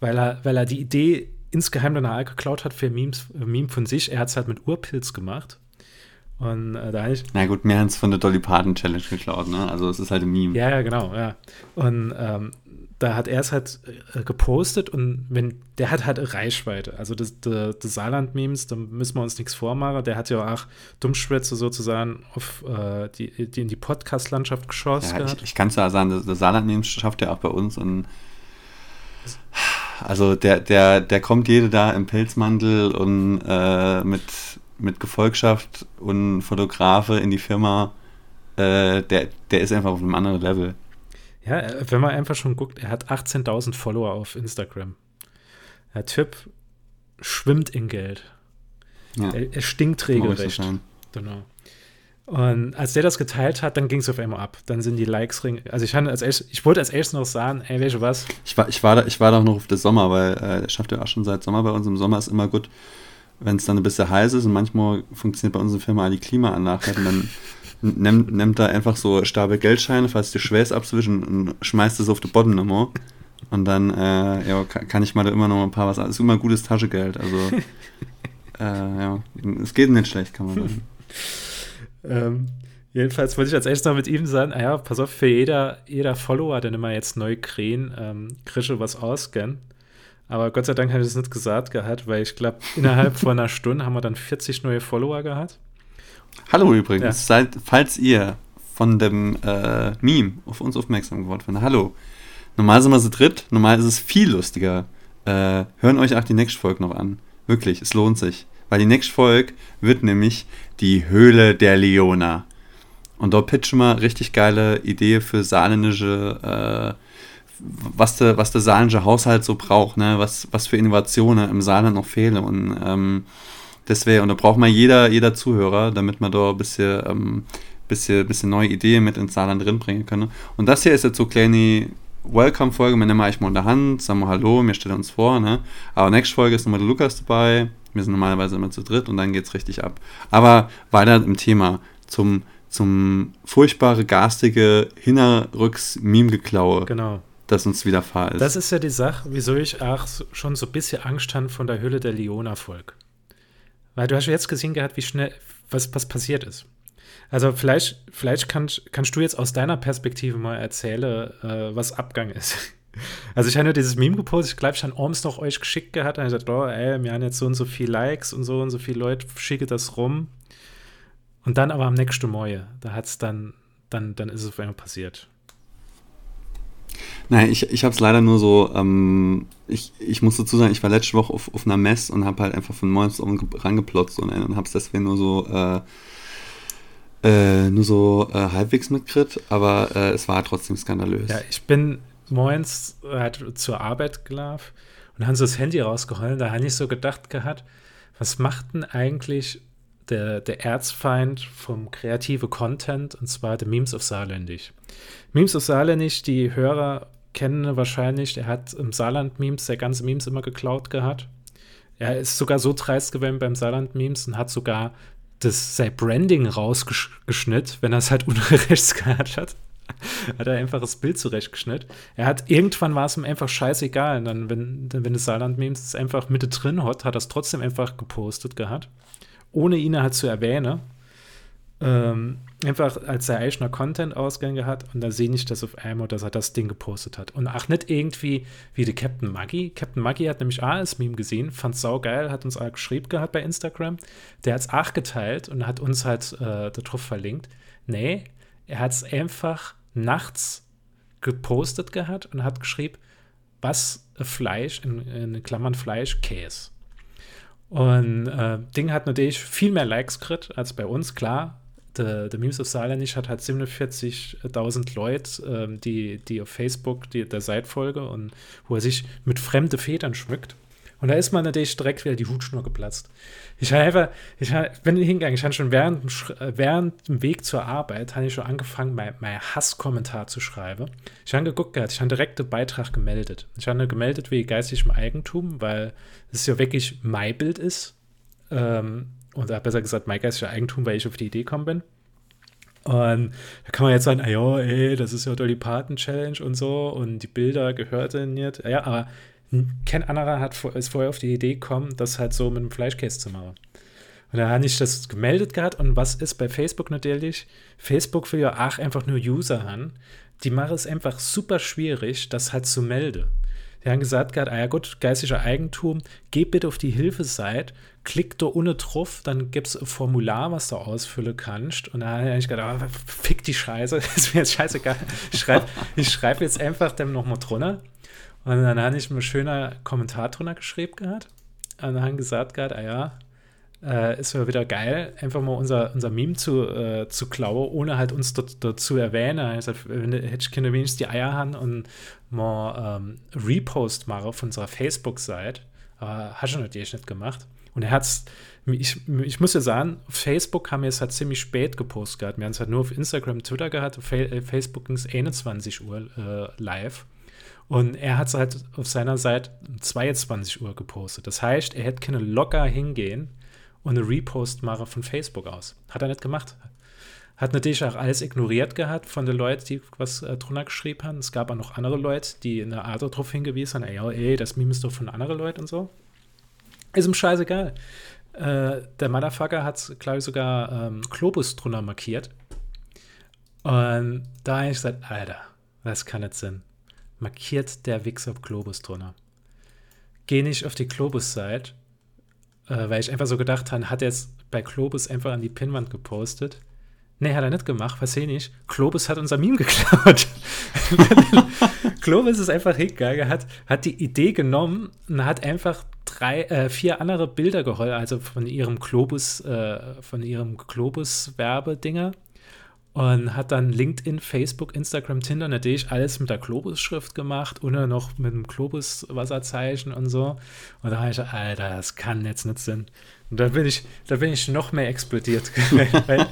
weil er, weil er die Idee insgeheim danach geklaut hat für Memes, äh, Meme von sich. Er hat es halt mit Urpilz gemacht. Und äh, da habe ich. Na gut, mir haben es von der Dolly Parton Challenge geklaut, ne? Also es ist halt ein Meme. Ja, ja, genau, ja. Und ähm, da hat er es halt äh, gepostet und wenn der hat halt Reichweite. Also das, das, das Saarland-Memes, da müssen wir uns nichts vormachen. Der hat ja auch Dummschwätze sozusagen auf äh, die, die in die Podcast-Landschaft geschossen Ja, ich, ich kann es ja sagen, das, das Saarland schafft er auch bei uns und also der, der, der kommt jede da im Pelzmantel und äh, mit, mit Gefolgschaft und Fotografe in die Firma. Äh, der, der ist einfach auf einem anderen Level. Ja, äh, wenn man einfach schon guckt, er hat 18.000 Follower auf Instagram. Der Typ schwimmt in Geld. Ja, Er, er stinkt regelrecht. Genau. Und als der das geteilt hat, dann ging es auf einmal ab. Dann sind die Likes ring. Also ich, hatte als erstes, ich wollte als erstes noch sagen, ey, weißt du was? Ich war, ich war, da, ich war doch noch auf den Sommer, weil äh, der schafft ja auch schon seit Sommer bei uns. Im Sommer ist immer gut, wenn es dann ein bisschen heiß ist und manchmal funktioniert bei uns in der Firma die Klimaanlage und dann nimmt, nimmt er einfach so Stapel Geldscheine, falls die Schwäß abzwischen und schmeißt es auf den Boden nochmal. Und dann äh, ja, kann, ich mal da immer noch ein paar was. Es ist immer gutes Taschengeld. Also äh, ja, es geht nicht schlecht, kann man sagen. Ähm, jedenfalls wollte ich als erstes noch mit ihm sagen, ah ja, pass auf, für jeder, jeder Follower, den immer jetzt neu kriegen, ähm, kriegst du was ausgehen. Aber Gott sei Dank hat er das nicht gesagt gehabt, weil ich glaube, innerhalb von einer Stunde haben wir dann 40 neue Follower gehabt. Hallo übrigens, Ja. seid, falls ihr von dem äh, Meme auf uns aufmerksam geworden seid, hallo. Normal sind wir zu dritt, normal ist es viel lustiger. Äh, hören euch auch die nächste Folge noch an. Wirklich, es lohnt sich. Weil die nächste Folge wird nämlich die Höhle der Leona. Und dort pitchen wir richtig geile Idee für saarländische, äh, was der, was der saarländische Haushalt so braucht, ne? was, was für Innovationen im Saarland noch fehlen. Und ähm, Deswegen, und da braucht man jeder, jeder Zuhörer, damit man da ein bisschen, ähm, bisschen, bisschen neue Ideen mit ins Saarland drinbringen können. Und das hier ist jetzt so eine kleine Welcome-Folge. Wir nehmen euch mal in der Hand, sagen wir Hallo, wir stellen uns vor. Ne? Aber nächste Folge ist nochmal der Lukas dabei. Wir sind normalerweise immer zu dritt und dann geht's richtig ab. Aber weiter im Thema zum zum furchtbare, garstige Hinterrücks-Meme-Geklaue, Genau. das uns widerfahren ist. Das ist ja die Sache, wieso ich auch schon so ein bisschen Angst hatte von der Hülle der Leona-Folge. Weil du hast ja jetzt gesehen gehabt, wie schnell, was, was passiert ist. Also vielleicht, vielleicht kannst, kannst du jetzt aus deiner Perspektive mal erzählen, äh, was Abgang ist. Also ich habe nur dieses Meme gepostet, ich glaube, ich habe Orms noch euch geschickt gehabt, und ich gesagt, oh, ey, wir haben jetzt so und so viel Likes und so und so viele Leute, schicke das rum. Und dann aber am nächsten Morgen, da hat es dann, dann, dann ist es auf einmal passiert. Nein, ich, ich habe es leider nur so, ähm, ich, ich muss dazu sagen, ich war letzte Woche auf, auf einer Mess und habe halt einfach von morgens um rangeplotzt und, und habe es deswegen nur so, äh, äh, nur so äh, halbwegs mitgekriegt, aber äh, es war trotzdem skandalös. Ja, ich bin morgens halt zur Arbeit gelaufen und haben so das Handy rausgeholt. Da habe ich so gedacht gehabt, was macht denn eigentlich der, der Erzfeind vom kreative Content und zwar der Memes of Saarländisch. Memes of Saarländisch, die Hörer kennen wahrscheinlich, er hat im Saarland Memes, der ganze Memes immer geklaut gehabt. Er ist sogar so dreist gewesen beim Saarland Memes und hat sogar das sein Branding rausgeschnitten, wenn er es halt unrechts gehabt hat. Hat er einfach das Bild zurechtgeschnitten. Er hat irgendwann war es ihm einfach scheißegal. Und dann, wenn, wenn das Saarland-Memes es einfach Mitte drin hat, hat er es trotzdem einfach gepostet gehabt. Ohne ihn halt zu erwähnen. Ähm, einfach als sein eigener Content ausgegangen hat und da sehe ich das auf einmal, dass er das Ding gepostet hat. Und ach, nicht irgendwie wie der Captain Maggie. Captain Maggie hat nämlich auch das Meme gesehen, fand sau geil, hat uns auch geschrieben gehabt bei Instagram. Der hat es auch geteilt und hat uns halt äh, darauf verlinkt. Nee, er hat es einfach nachts gepostet gehabt und hat geschrieben, was Fleisch, in, in Klammern Fleisch, Käse. Und äh, Ding hat natürlich viel mehr Likes gekriegt als bei uns, klar. Der, Memes of Saarländisch hat halt 47.000 Leute, ähm, die, die auf Facebook die, der Seite folgen und wo er sich mit fremde Federn schmückt. Und da ist man natürlich direkt wieder die Hutschnur geplatzt. Ich habe einfach, ich hab, bin hingegangen, ich habe schon während, dem äh, während dem Weg zur Arbeit, habe ich schon angefangen, mein, mein Hasskommentar zu schreiben. Ich habe geguckt, gehabt, ich habe direkt den Beitrag gemeldet. Ich habe gemeldet wegen geistigem Eigentum, weil es ja wirklich mein Bild ist. Ähm, oder besser gesagt, mein geistiges Eigentum, weil ich auf die Idee gekommen bin. Und da kann man jetzt sagen, ah ja, ey, das ist ja Dolly Parton Challenge und so und die Bilder gehörten nicht. Ja, aber kein anderer hat ist vorher auf die Idee gekommen, das halt so mit einem Fleischkäse zu machen. Und da habe ich das gemeldet gehabt und was ist bei Facebook natürlich? Facebook will ja auch einfach nur User haben. Die machen es einfach super schwierig, das halt zu melden. Die haben gesagt gehabt, ah ja gut, geistiger Eigentum, geh bitte auf die Hilfeseite, klick da ohne drauf, dann gibt es ein Formular, was du ausfüllen kannst. Und da habe ich gedacht, ah, fick die Scheiße, ist mir jetzt scheißegal. Ich schreibe schreib jetzt einfach dem nochmal drunter. Und dann habe ich mir einen schöner Kommentar drunter geschrieben gehabt. Und dann haben gesagt gehabt, ah ja, äh, ist ja wieder geil, einfach mal unser, unser Meme zu, äh, zu klauen, ohne halt uns dort, dort zu erwähnen. Also, wenn hätte ich Kinder wenigstens die Eier haben und mal ähm, Repost mache auf unserer Facebook-Seite. Aber hat schon natürlich nicht gemacht. Und er hat's, ich, ich muss ja sagen, Facebook haben wir es halt ziemlich spät gepostet gehabt. Wir haben es halt nur auf Instagram, Twitter gehabt. Facebook ging es 21 Uhr äh, live. Und er hat es halt auf seiner Seite um 22 Uhr gepostet. Das heißt, er hätte keine locker hingehen und eine Repost machen von Facebook aus. Hat er nicht gemacht. Hat natürlich auch alles ignoriert gehabt von den Leuten, die was äh, drunter geschrieben haben. Es gab auch noch andere Leute, die in der Art darauf hingewiesen haben, ey, ja, ey, das Meme ist doch von anderen Leuten und so. Ist ihm scheißegal. Äh, der Motherfucker hat, glaube ich, sogar ähm, Globus drunter markiert. Und da habe ich gesagt, Alter, das kann nicht sein. Markiert der Wichser Globus drunter. Geh nicht auf die Globus-Seite, äh, weil ich einfach so gedacht habe, hat er jetzt bei Globus einfach an die Pinnwand gepostet. Nee, hat er nicht gemacht, weiß ich nicht. Globus hat unser Meme geklaut. Globus ist einfach hingegangen, hat, hat die Idee genommen und hat einfach drei, äh, vier andere Bilder geholt, also von ihrem Globus, äh, von ihrem Globus-Werbedinger und hat dann LinkedIn, Facebook, Instagram, Tinder natürlich alles mit der Globus-Schrift gemacht und dann noch mit dem Globus-Wasserzeichen und so. Und da habe ich, Alter, das kann jetzt nicht sein. Und da bin ich, da bin ich noch mehr explodiert.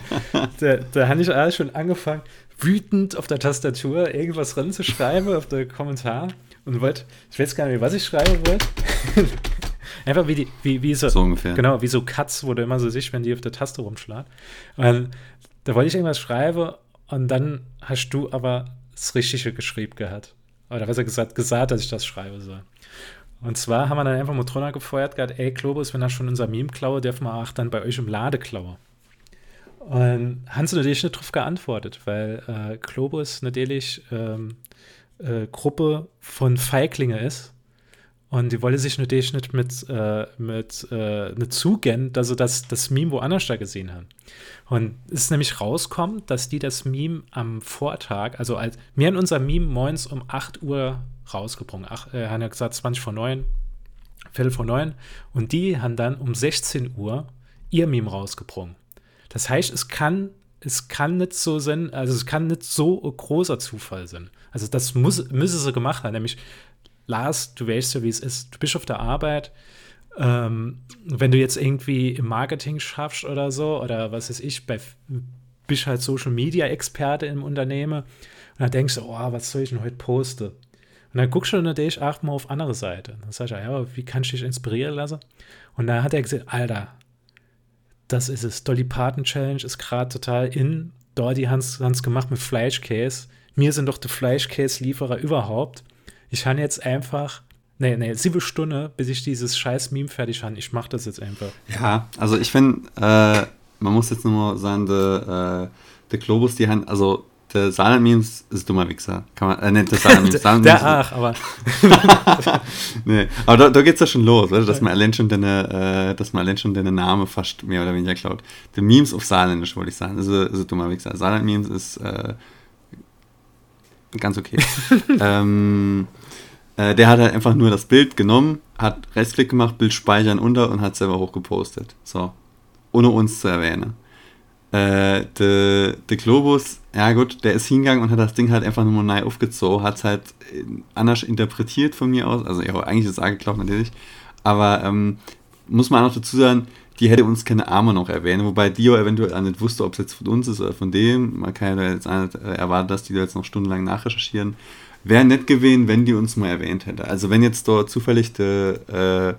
Da, da habe ich alles schon angefangen, wütend auf der Tastatur irgendwas ranzuschreiben, auf der Kommentar. Und wollte, ich weiß gar nicht, was ich schreiben wollte. Einfach wie die, wie, wie so, So ungefähr. genau, wie so Cuts, wo du immer so siehst, wenn die auf der Taste rumschlagen. Und da wollte ich irgendwas schreiben und dann hast du aber das Richtige geschrieben gehabt. Oder was er gesagt, gesagt, dass ich das schreiben soll. Und zwar haben wir dann einfach mal drunter gefeuert, gehabt, ey, Globus, wenn er schon unser Meme klaue, dürfen wir auch dann bei euch im Lade klauen. Und Hans natürlich nicht darauf geantwortet, weil äh, Globus natürlich ähm, äh, Gruppe von Feiglinge ist. Und die wollte sich natürlich nicht mit, äh, mit äh, nicht zugehen, dass sie das, das Meme woanders da gesehen haben. Und es ist nämlich rauskommt, dass die das Meme am Vortag, also als wir haben unser Meme morgens um 8 Uhr rausgebracht. Ach, äh, haben ja gesagt 20 vor 9, Viertel vor 9. Und die haben dann um 16 Uhr ihr Meme rausgebracht. Das heißt, es kann, es kann nicht so sein, also es kann nicht so großer Zufall sein. Also das muss, müsse sie gemacht haben, nämlich Lars, du weißt ja, wie es ist. Du bist auf der Arbeit. Ähm, wenn du jetzt irgendwie im Marketing schaffst oder so, oder was weiß ich, bei, bist halt Social Media Experte im Unternehmen und dann denkst du, oh, was soll ich denn heute posten? Und dann guckst du natürlich auch mal auf andere Seite. Dann sagst du, ja, wie kannst du dich inspirieren lassen? Und dann hat er gesagt, Alter, das ist es. Dolly Parton Challenge ist gerade total in. Die haben es gemacht mit Fleischkäse. Mir sind doch die Fleischkäse-Lieferer überhaupt. Ich habe jetzt einfach, nee, nee, sieben Stunden, bis ich dieses scheiß Meme fertig habe. Ich mache das jetzt einfach. Ja, also ich finde, äh, man muss jetzt nur mal sagen, der, äh, der Globus, die haben, also der Saarland-Memes ist dummer Wichser. Kann man, äh, nicht der Saarland-Memes. Saarland der Ach, aber. nee, aber da, da geht es ja schon los, oder? dass man allein schon deine, äh, dass man allein schon deine Name fast mehr oder weniger klaut. Die Memes auf Saarländisch, wollte ich sagen, ist, ist ein dummer Wichser. Saarland-Memes ist äh, ganz okay. ähm, äh, der hat halt einfach nur das Bild genommen, hat Rechtsklick gemacht, Bild speichern unter und hat selber hochgepostet. So. Ohne uns zu erwähnen. Äh, der de Globus, ja gut, der ist hingegangen und hat das Ding halt einfach nur neu aufgezogen, hat es halt anders interpretiert von mir aus. Also ja, eigentlich ist es angeklappt natürlich. Aber ähm, muss man auch noch dazu sagen, die hätte uns keine Arme noch erwähnen, wobei Dio eventuell auch nicht wusste, ob es jetzt von uns ist oder von dem. Man kann ja jetzt auch nicht äh, erwarten, dass die da jetzt noch stundenlang nachrecherchieren. Wäre nett gewesen, wenn die uns mal erwähnt hätte. Also wenn jetzt dort zufällig der äh,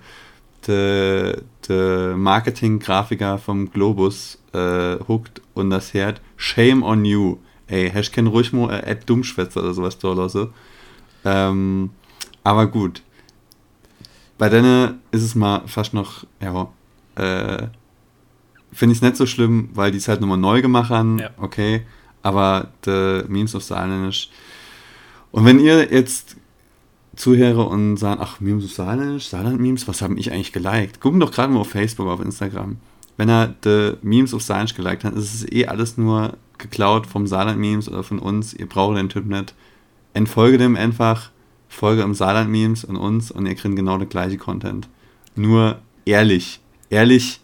de, de Marketing-Grafiker vom Globus äh, huckt und das hört, shame on you. Ey, hast kein ruhig mal äh, Ad Dummschwätzer oder sowas da so. Ähm, aber gut. Bei denen ist es mal fast noch, ja, äh, finde ich es nicht so schlimm, weil die es halt nochmal neu gemacht haben. Ja. Okay. Aber the Memes of Saarländisch. Und wenn ihr jetzt Zuhörer und sagen, ach, Memes of Saarländisch, Saarland-Memes, was haben ich eigentlich geliked? Gucken doch gerade mal auf Facebook, auf Instagram. Wenn er the Memes of Saarländisch geliked hat, ist es eh alles nur geklaut vom Saarland-Memes oder von uns. Ihr braucht den Typ nicht. Entfolge dem einfach, folge im Saarland-Memes und uns und ihr kriegt genau den gleiche Content. Nur ehrlich ehrlich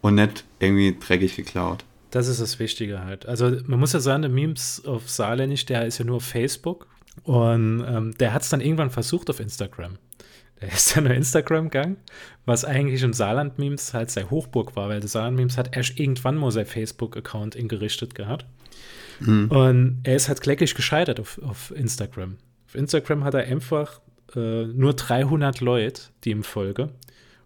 und nicht irgendwie dreckig geklaut. Das ist das Wichtige halt. Also man muss ja sagen, der Memes auf Saarländisch, der ist ja nur auf Facebook und ähm, der hat es dann irgendwann versucht auf Instagram. Der ist dann auf Instagram gegangen, was eigentlich im Saarland-Memes halt sehr Hochburg war, weil der Saarland-Memes hat erst irgendwann mal sein Facebook-Account ingerichtet gehabt. Mhm. Und er ist halt kläglich gescheitert auf, auf Instagram. Auf Instagram hat er einfach äh, nur 300 Leute, die ihm folgen.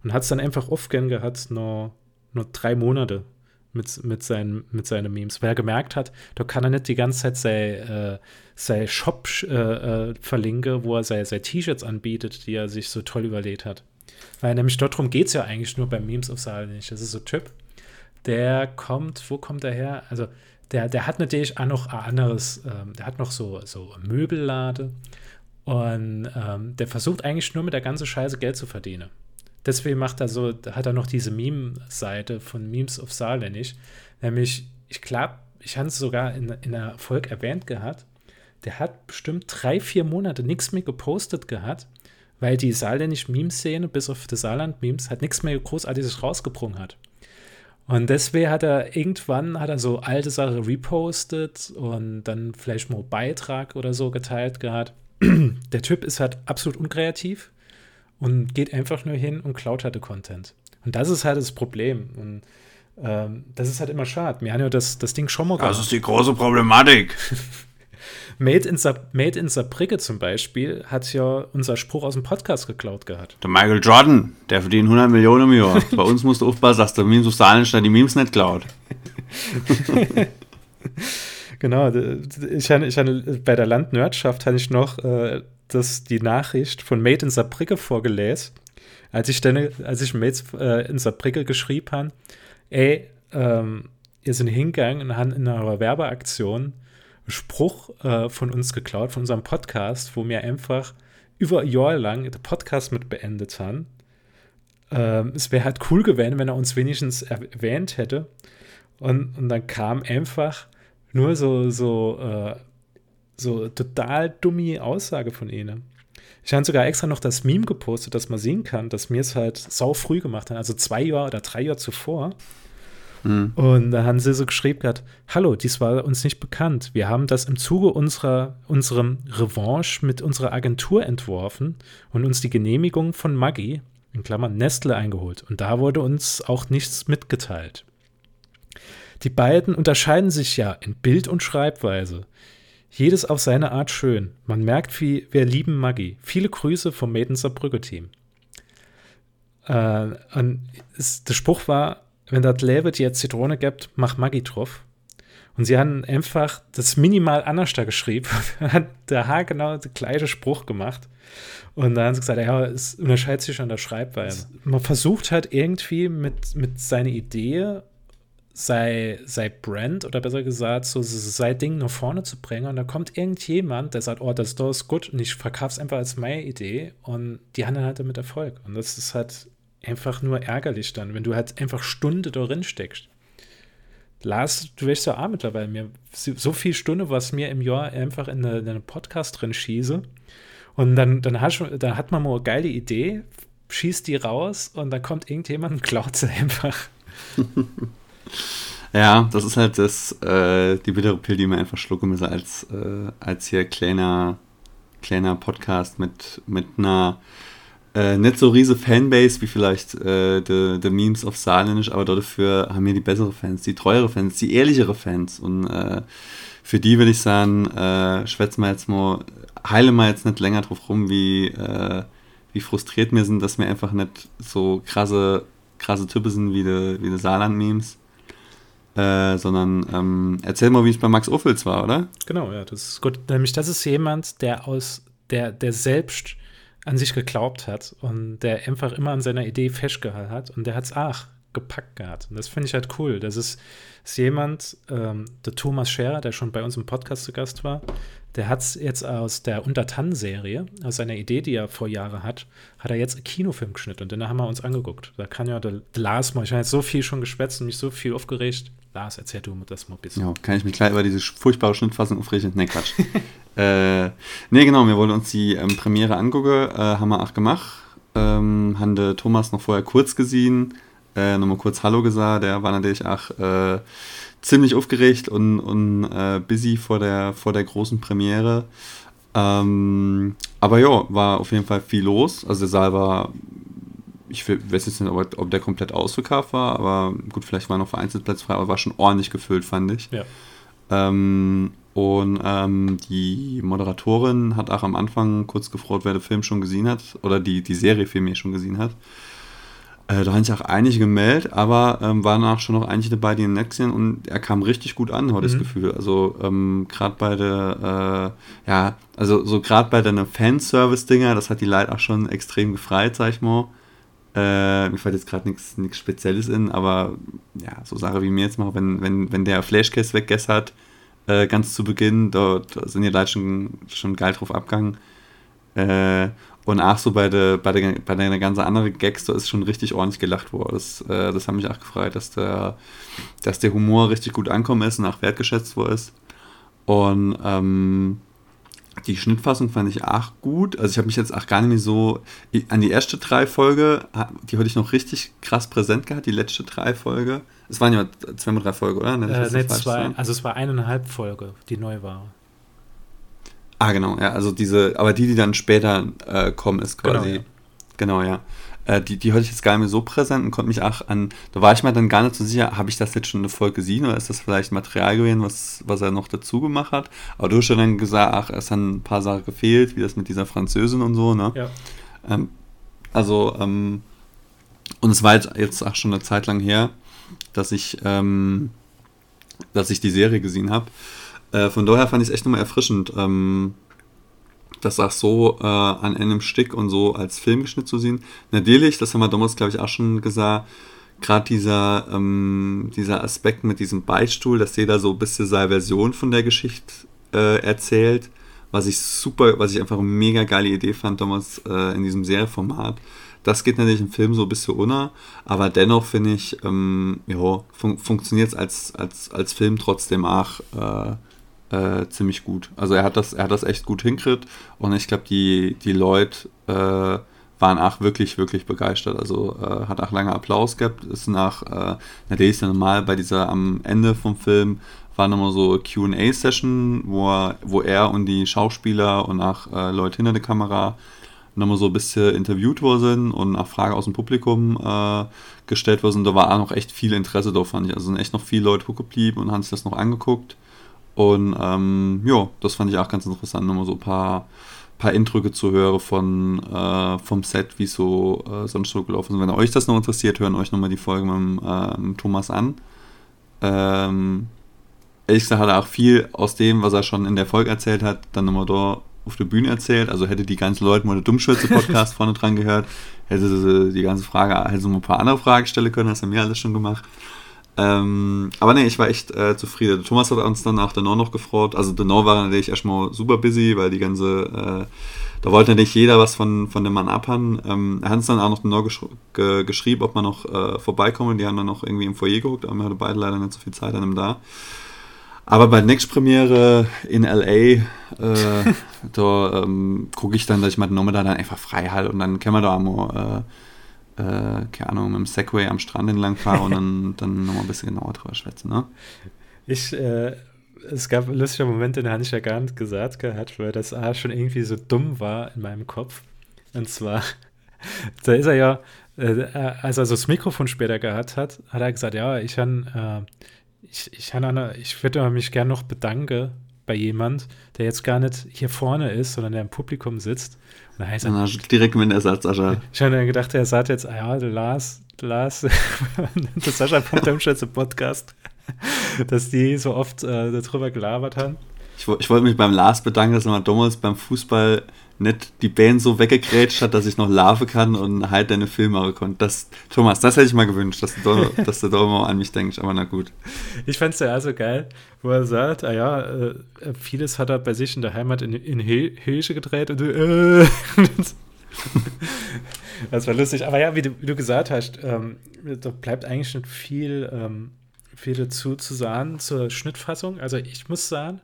Und hat es dann einfach aufgehend gehabt, nur, nur drei Monate mit, mit, seinen, mit seinen Memes, weil er gemerkt hat, da kann er nicht die ganze Zeit sein, äh, Shop äh, äh, verlinken, wo er seine, seine T-Shirts anbietet, die er sich so toll überlegt hat. Weil nämlich darum geht es ja eigentlich nur bei Memes auf Saal nicht. Das ist so ein Typ, der kommt, wo kommt er her? Also der, der hat natürlich auch noch ein anderes, ähm, der hat noch so, so Möbellade und ähm, der versucht eigentlich nur mit der ganzen Scheiße Geld zu verdienen deswegen macht er so, hat er noch diese Meme-Seite von Memes of Saarländisch. Nämlich, ich glaube, ich habe es sogar in, in der Folge erwähnt gehabt. Der hat bestimmt drei, vier Monate nichts mehr gepostet gehabt, weil die saarländische Meme-Szene, bis auf die Saarland-Memes, hat nichts mehr großartiges rausgebrungen hat. Und deswegen hat er irgendwann hat er so alte Sachen repostet und dann vielleicht mal Beitrag oder so geteilt gehabt. Der Typ ist halt absolut unkreativ und geht einfach nur hin und klaut halt den Content. Und das ist halt das Problem. Und ähm, das ist halt immer schade. Wir haben ja das, das Ding schon mal gehabt. Das ist die große Problematik. Made in, Sa Made in Saarbrücke zum Beispiel hat ja unser Spruch aus dem Podcast geklaut gehabt. Der Michael Jordan, der verdient 100 Millionen im Jahr. Bei uns musst du aufpassen, dass der Zahlen statt die Memes nicht klaut. genau, ich hatte, ich hatte, bei der Landnerdschaft hatte ich noch äh, das, die Nachricht von Made in Saarbrücke vorgelesen, als ich dann, als ich Made äh, in Saarbrücke geschrieben habe, ey, ähm, ihr sind hingegangen und haben in eurer Werbeaktion einen Spruch äh, von uns geklaut, von unserem Podcast, wo wir einfach über ein Jahr lang den Podcast mit beendet haben. Ähm, es wäre halt cool gewesen, wenn er uns wenigstens erwähnt hätte. Und, und dann kam einfach nur so, so, äh, so total dumme Aussage von ihnen. Ich habe sogar extra noch das Meme gepostet, dass man sehen kann, dass mir es halt sau früh gemacht haben, also zwei Jahre oder drei Jahre zuvor. Mhm. Und da haben sie so geschrieben gehabt, hallo, dies war uns nicht bekannt. Wir haben das im Zuge unserer, unserem Revanche mit unserer Agentur entworfen und uns die Genehmigung von Maggi, in Klammern Nestle, eingeholt. Und da wurde uns auch nichts mitgeteilt. Die beiden unterscheiden sich ja in Bild und Schreibweise. Jedes auf seine Art schön. Man merkt, wie wir lieben Maggi. Viele Grüße vom Maiden Saarbrücke Team. Äh, und es, der Spruch war, wenn das Leben dir Zitrone gibt, mach Maggi drauf. Und sie haben einfach das minimal anders da geschrieben, hat der Haar genau den gleichen Spruch gemacht. Und dann haben sie gesagt, ja, es unterscheidet sich an der Schreibweise. Man versucht halt irgendwie mit, mit seiner Idee sei, sei Brand oder besser gesagt, so sei Ding nach vorne zu bringen. Und da kommt irgendjemand, der sagt, oh, das ist gut und ich verkaufe es einfach als meine Idee und die haben dann halt damit Erfolg. Und das ist halt einfach nur ärgerlich dann, wenn du halt einfach Stunde darin steckst. Lars, du weißt ja auch mittlerweile mir so viel Stunde, was mir im Jahr einfach in, eine, in einen Podcast drin schieße. Und dann, dann, hast, dann hat man mal eine geile Idee, schießt die raus und dann kommt irgendjemand und klaut sie einfach. ja, das ist halt das, äh, die bittere Pille, die man einfach schlucken muss, als, äh, als hier kleiner, kleiner Podcast mit, mit einer äh, nicht so riese Fanbase wie vielleicht äh, the, Memes of Saarländisch, aber dafür haben wir die bessere Fans, die treuere Fans, die ehrlichere Fans. Und äh, für die würde ich sagen, äh, schwätzen wir jetzt mal, heile mal jetzt nicht länger drauf rum, wie, äh, wie frustriert wir sind, dass wir einfach nicht so krasse, krasse Typen sind wie die, wie die Saarland-Memes. Äh, sondern ähm, erzähl mal, wie es bei Max Ophels war, oder? Genau, ja, das ist gut. Nämlich, das ist jemand, der aus, der, der selbst an sich geglaubt hat und der einfach immer an seiner Idee festgehalten hat und der hat es auch gepackt gehabt. Und das finde ich halt cool. Das ist, ist jemand, ähm, der Thomas Scherer, der schon bei uns im Podcast zu Gast war, der hat es jetzt aus der Untertan-Serie, aus seiner Idee, die er vor Jahren hat, hat er jetzt einen Kinofilm geschnitten und den haben wir uns angeguckt. Da kann ja der Lars mal, ich habe jetzt so viel schon geschwätzt und mich so viel aufgeregt. Lars, erzähl du das mal ein bisschen. Ja, kann ich mich gleich über diese furchtbare Schnittfassung aufregen? Ne, Quatsch. äh, ne, genau, wir wollen uns die ähm, Premiere angucken, äh, haben wir auch gemacht. Ähm, haben der Thomas noch vorher kurz gesehen, äh, nochmal kurz Hallo gesagt, der war natürlich auch äh, ziemlich aufgeregt und, und äh, busy vor der, vor der großen Premiere. Ähm, aber ja, war auf jeden Fall viel los. Also der Saal war, ich weiß jetzt nicht, ob, ob der komplett ausverkauft war, aber gut, vielleicht war noch vereinzelt Platz frei, aber war schon ordentlich gefüllt, fand ich. Ja. Ähm, und ähm, die Moderatorin hat auch am Anfang kurz gefreut, wer den Film schon gesehen hat, oder die, die Serie vielmehr schon gesehen hat. Äh, da haben sich auch einige gemeldet, aber ähm, waren auch schon noch einige dabei, die nicht gesehen und er kam richtig gut an, habe ich mhm. das Gefühl. Also ähm, gerade bei der, äh, ja, also so gerade bei deiner Fanservice-Dinger, das hat die Leute auch schon extrem gefreut, sag ich mal. Äh, mir fällt jetzt gerade nichts Spezielles in, aber ja, so Sache wie mir jetzt mal, wenn, wenn, wenn der Flashcase weggegessen hat, äh, ganz zu Beginn, da, sind die Leute schon, schon geil drauf abgegangen. Äh, und auch so bei der, bei der, bei der ganzen anderen Gags, da ist schon richtig ordentlich gelacht worden. Das, äh, das hat mich auch gefreut, dass der, dass der Humor richtig gut ankommen ist und auch wertgeschätzt worden ist. Und ähm, die Schnittfassung fand ich auch gut. Also ich habe mich jetzt auch gar nicht mehr so an die erste drei Folge, die hatte ich noch richtig krass präsent gehabt, die letzte drei Folge. Es waren ja zwei mit drei Folgen, oder? Äh, nee, zwei, also es war eineinhalb Folge, die neu war. Ah, genau, ja, also diese, aber die, die dann später äh, kommen, ist quasi. Genau, ja. Genau, ja. Äh, die, die hatte ich jetzt gar nicht mehr so präsent und konnte mich auch an. Da war ich mir dann gar nicht so sicher, habe ich das jetzt schon eine Folge gesehen oder ist das vielleicht Material gewesen, was, was er noch dazu gemacht hat? Aber du hast schon dann gesagt, ach, es haben ein paar Sachen gefehlt, wie das mit dieser Französin und so, ne? Ja. Ähm, also, ähm, und es war jetzt auch schon eine Zeit lang her, dass ich ähm, dass ich die Serie gesehen habe. Äh, von daher fand ich es echt nochmal erfrischend, ähm, das auch so äh, an einem Stück und so als Filmgeschnitt zu sehen. Natürlich, das haben wir damals, glaube ich, auch schon gesagt, gerade dieser, ähm, dieser Aspekt mit diesem Beistuhl, dass jeder so ein bisschen seine Version von der Geschichte äh, erzählt, was ich super, was ich einfach eine mega geile Idee fand damals äh, in diesem Serienformat. Das geht natürlich im Film so ein bisschen unter, aber dennoch finde ich, ähm, ja, fun funktioniert es als, als, als Film trotzdem auch äh, äh, ziemlich gut. Also er hat das, er hat das echt gut hinkriegt und ich glaube, die, die Leute äh, waren auch wirklich, wirklich begeistert. Also äh, hat auch lange Applaus gehabt. Ist nach, äh, natürlich ist ja normal bei dieser am Ende vom Film war nochmal so QA-Session, wo er, wo er und die Schauspieler und auch äh, Leute hinter der Kamera nochmal so ein bisschen interviewt worden und nach Fragen aus dem Publikum äh, gestellt worden. Da war auch noch echt viel Interesse da, fand ich. Also sind echt noch viele Leute geblieben und haben sich das noch angeguckt. Und ähm, ja, das fand ich auch ganz interessant, nochmal so ein paar, paar Eindrücke zu hören von, äh, vom Set, wie so äh, sonst so gelaufen ist. Wenn euch das noch interessiert, hören euch nochmal die Folge mit ähm, Thomas an. Ähm, ehrlich gesagt hat er auch viel aus dem, was er schon in der Folge erzählt hat, dann nochmal da auf der Bühne erzählt. Also hätte die ganzen Leute mal eine Dummschwätze-Podcast vorne dran gehört, hätte sie die ganze Frage, hätte sie mal ein paar andere Fragen stellen können, das haben wir alles schon gemacht. Ähm, aber nee, ich war echt äh, zufrieden. Thomas hat uns dann nach Denau noch gefreut. Also Denau war natürlich erstmal super busy, weil die ganze, äh, da wollte natürlich jeder was von, von dem Mann abhaben. Ähm, er hat uns dann auch noch Denau gesch ge geschrieben, ob man noch äh, vorbeikommen. Die haben dann noch irgendwie im Foyer geguckt, aber wir hatten beide leider nicht so viel Zeit an ihm da. Aber bei der Next Premiere in LA, äh, da ähm, gucke ich dann, dass ich mal Denau dann einfach frei halte und dann können wir da mal äh, keine Ahnung, mit dem Segway am Strand entlang fahre und dann, dann nochmal ein bisschen genauer drüber schwätzen, ne? Ich, äh, es gab lustige Momente, da hatte ich ja gar nicht gesagt gehabt, weil das A schon irgendwie so dumm war in meinem Kopf. Und zwar, da ist er ja, äh, als er so das Mikrofon später gehabt hat, hat er gesagt, ja, ich, han, äh, ich, ich, han, ich würde mich gerne noch bedanken bei jemand, der jetzt gar nicht hier vorne ist, sondern der im Publikum sitzt. Heißt er, direkt mit dem Ersatz, Sascha. Ich habe gedacht, er sagt jetzt, ja, der Lars, der Lars, der Sascha.demschätze Podcast, dass die so oft äh, darüber gelabert haben. Ich, ich wollte mich beim Lars bedanken, dass er mal damals beim Fußball nicht die Band so weggegrätscht hat, dass ich noch laufen kann und halt deine Filme machen konnte. Das, Thomas, das hätte ich mal gewünscht, dass du da, dass da mal an mich denkst, aber na gut. Ich fand es ja so geil, wo er sagt, ah ja, äh, vieles hat er bei sich in der Heimat in, in Hilsche gedreht und äh, Das war lustig. Aber ja, wie du, wie du gesagt hast, ähm, da bleibt eigentlich nicht viel, ähm, viel dazu zu sagen zur Schnittfassung. Also ich muss sagen,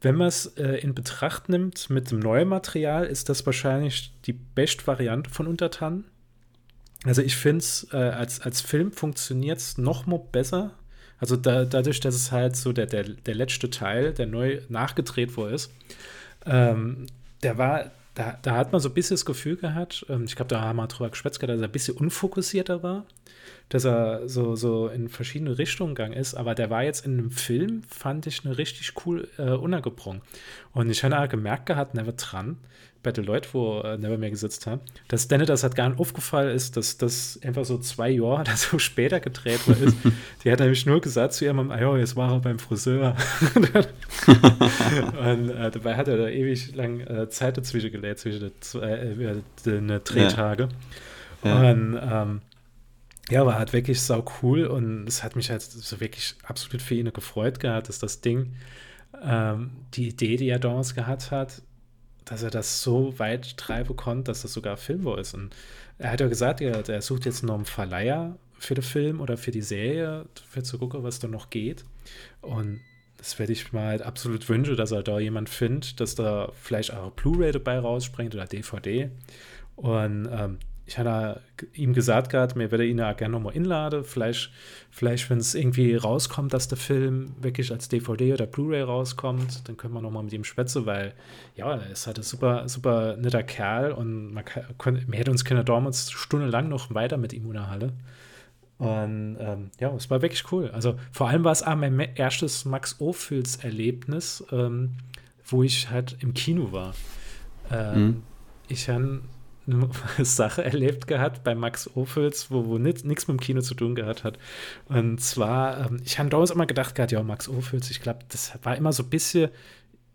wenn man es äh, in Betracht nimmt mit dem neuen Material, ist das wahrscheinlich die beste Variante von Untertanen. Also ich finde es, äh, als, als Film funktioniert es noch mal besser. Also da, dadurch, dass es halt so der, der, der letzte Teil, der neu nachgedreht wurde ist, ähm, der war, da, da hat man so ein bisschen das Gefühl gehabt, ähm, ich glaube, da haben wir drüber geschwätzt, dass er ein bisschen unfokussierter war dass er so, so in verschiedene Richtungen gegangen ist, aber der war jetzt in einem Film, fand ich, eine richtig cool äh, untergebrungen. Und ich habe auch gemerkt gehabt, never dran, den Leuten, wo äh, Never mehr gesetzt haben, dass Denne das halt gar nicht aufgefallen ist, dass das einfach so zwei Jahre oder so später gedreht wurde. ist. Die hat nämlich nur gesagt zu ihrem, ah ja, jetzt war er beim Friseur. und äh, dabei hat er da ewig lang äh, Zeit dazwischen gelegt, zwischen den äh, äh, Drehtage. Ja. Ja. Und ähm, ja, war halt wirklich sau cool und es hat mich halt so wirklich absolut für ihn gefreut gehabt, dass das Ding, ähm, die Idee, die er damals gehabt hat, dass er das so weit treiben konnte, dass das sogar Filmwo ist. Und er hat ja gesagt, er, er sucht jetzt noch einen Verleiher für den Film oder für die Serie, für zu gucken, was da noch geht. Und das werde ich mal halt absolut wünschen, dass er da jemand findet, dass da vielleicht auch Blu-ray dabei rausspringt oder DVD. Und ähm, ich hatte ihm gesagt gehabt, mir würde ihn ja gerne nochmal inladen. Vielleicht, vielleicht wenn es irgendwie rauskommt, dass der Film wirklich als DVD oder Blu-ray rauskommt, dann können wir nochmal mit ihm schwätzen, weil ja, er ist halt ein super, super netter Kerl und man, kann, man hätte uns Kinder damals stundenlang noch weiter mit ihm unterhalten. Und ähm, ja, es war wirklich cool. Also vor allem war es auch mein erstes Max Ophüls Erlebnis, ähm, wo ich halt im Kino war. Ähm, mhm. Ich habe eine Sache erlebt gehabt bei Max Ophüls, wo, wo nichts mit dem Kino zu tun gehabt hat. Und zwar, ähm, ich habe damals immer gedacht gehabt, ja, Max Ophüls, ich glaube, das war immer so ein bisschen,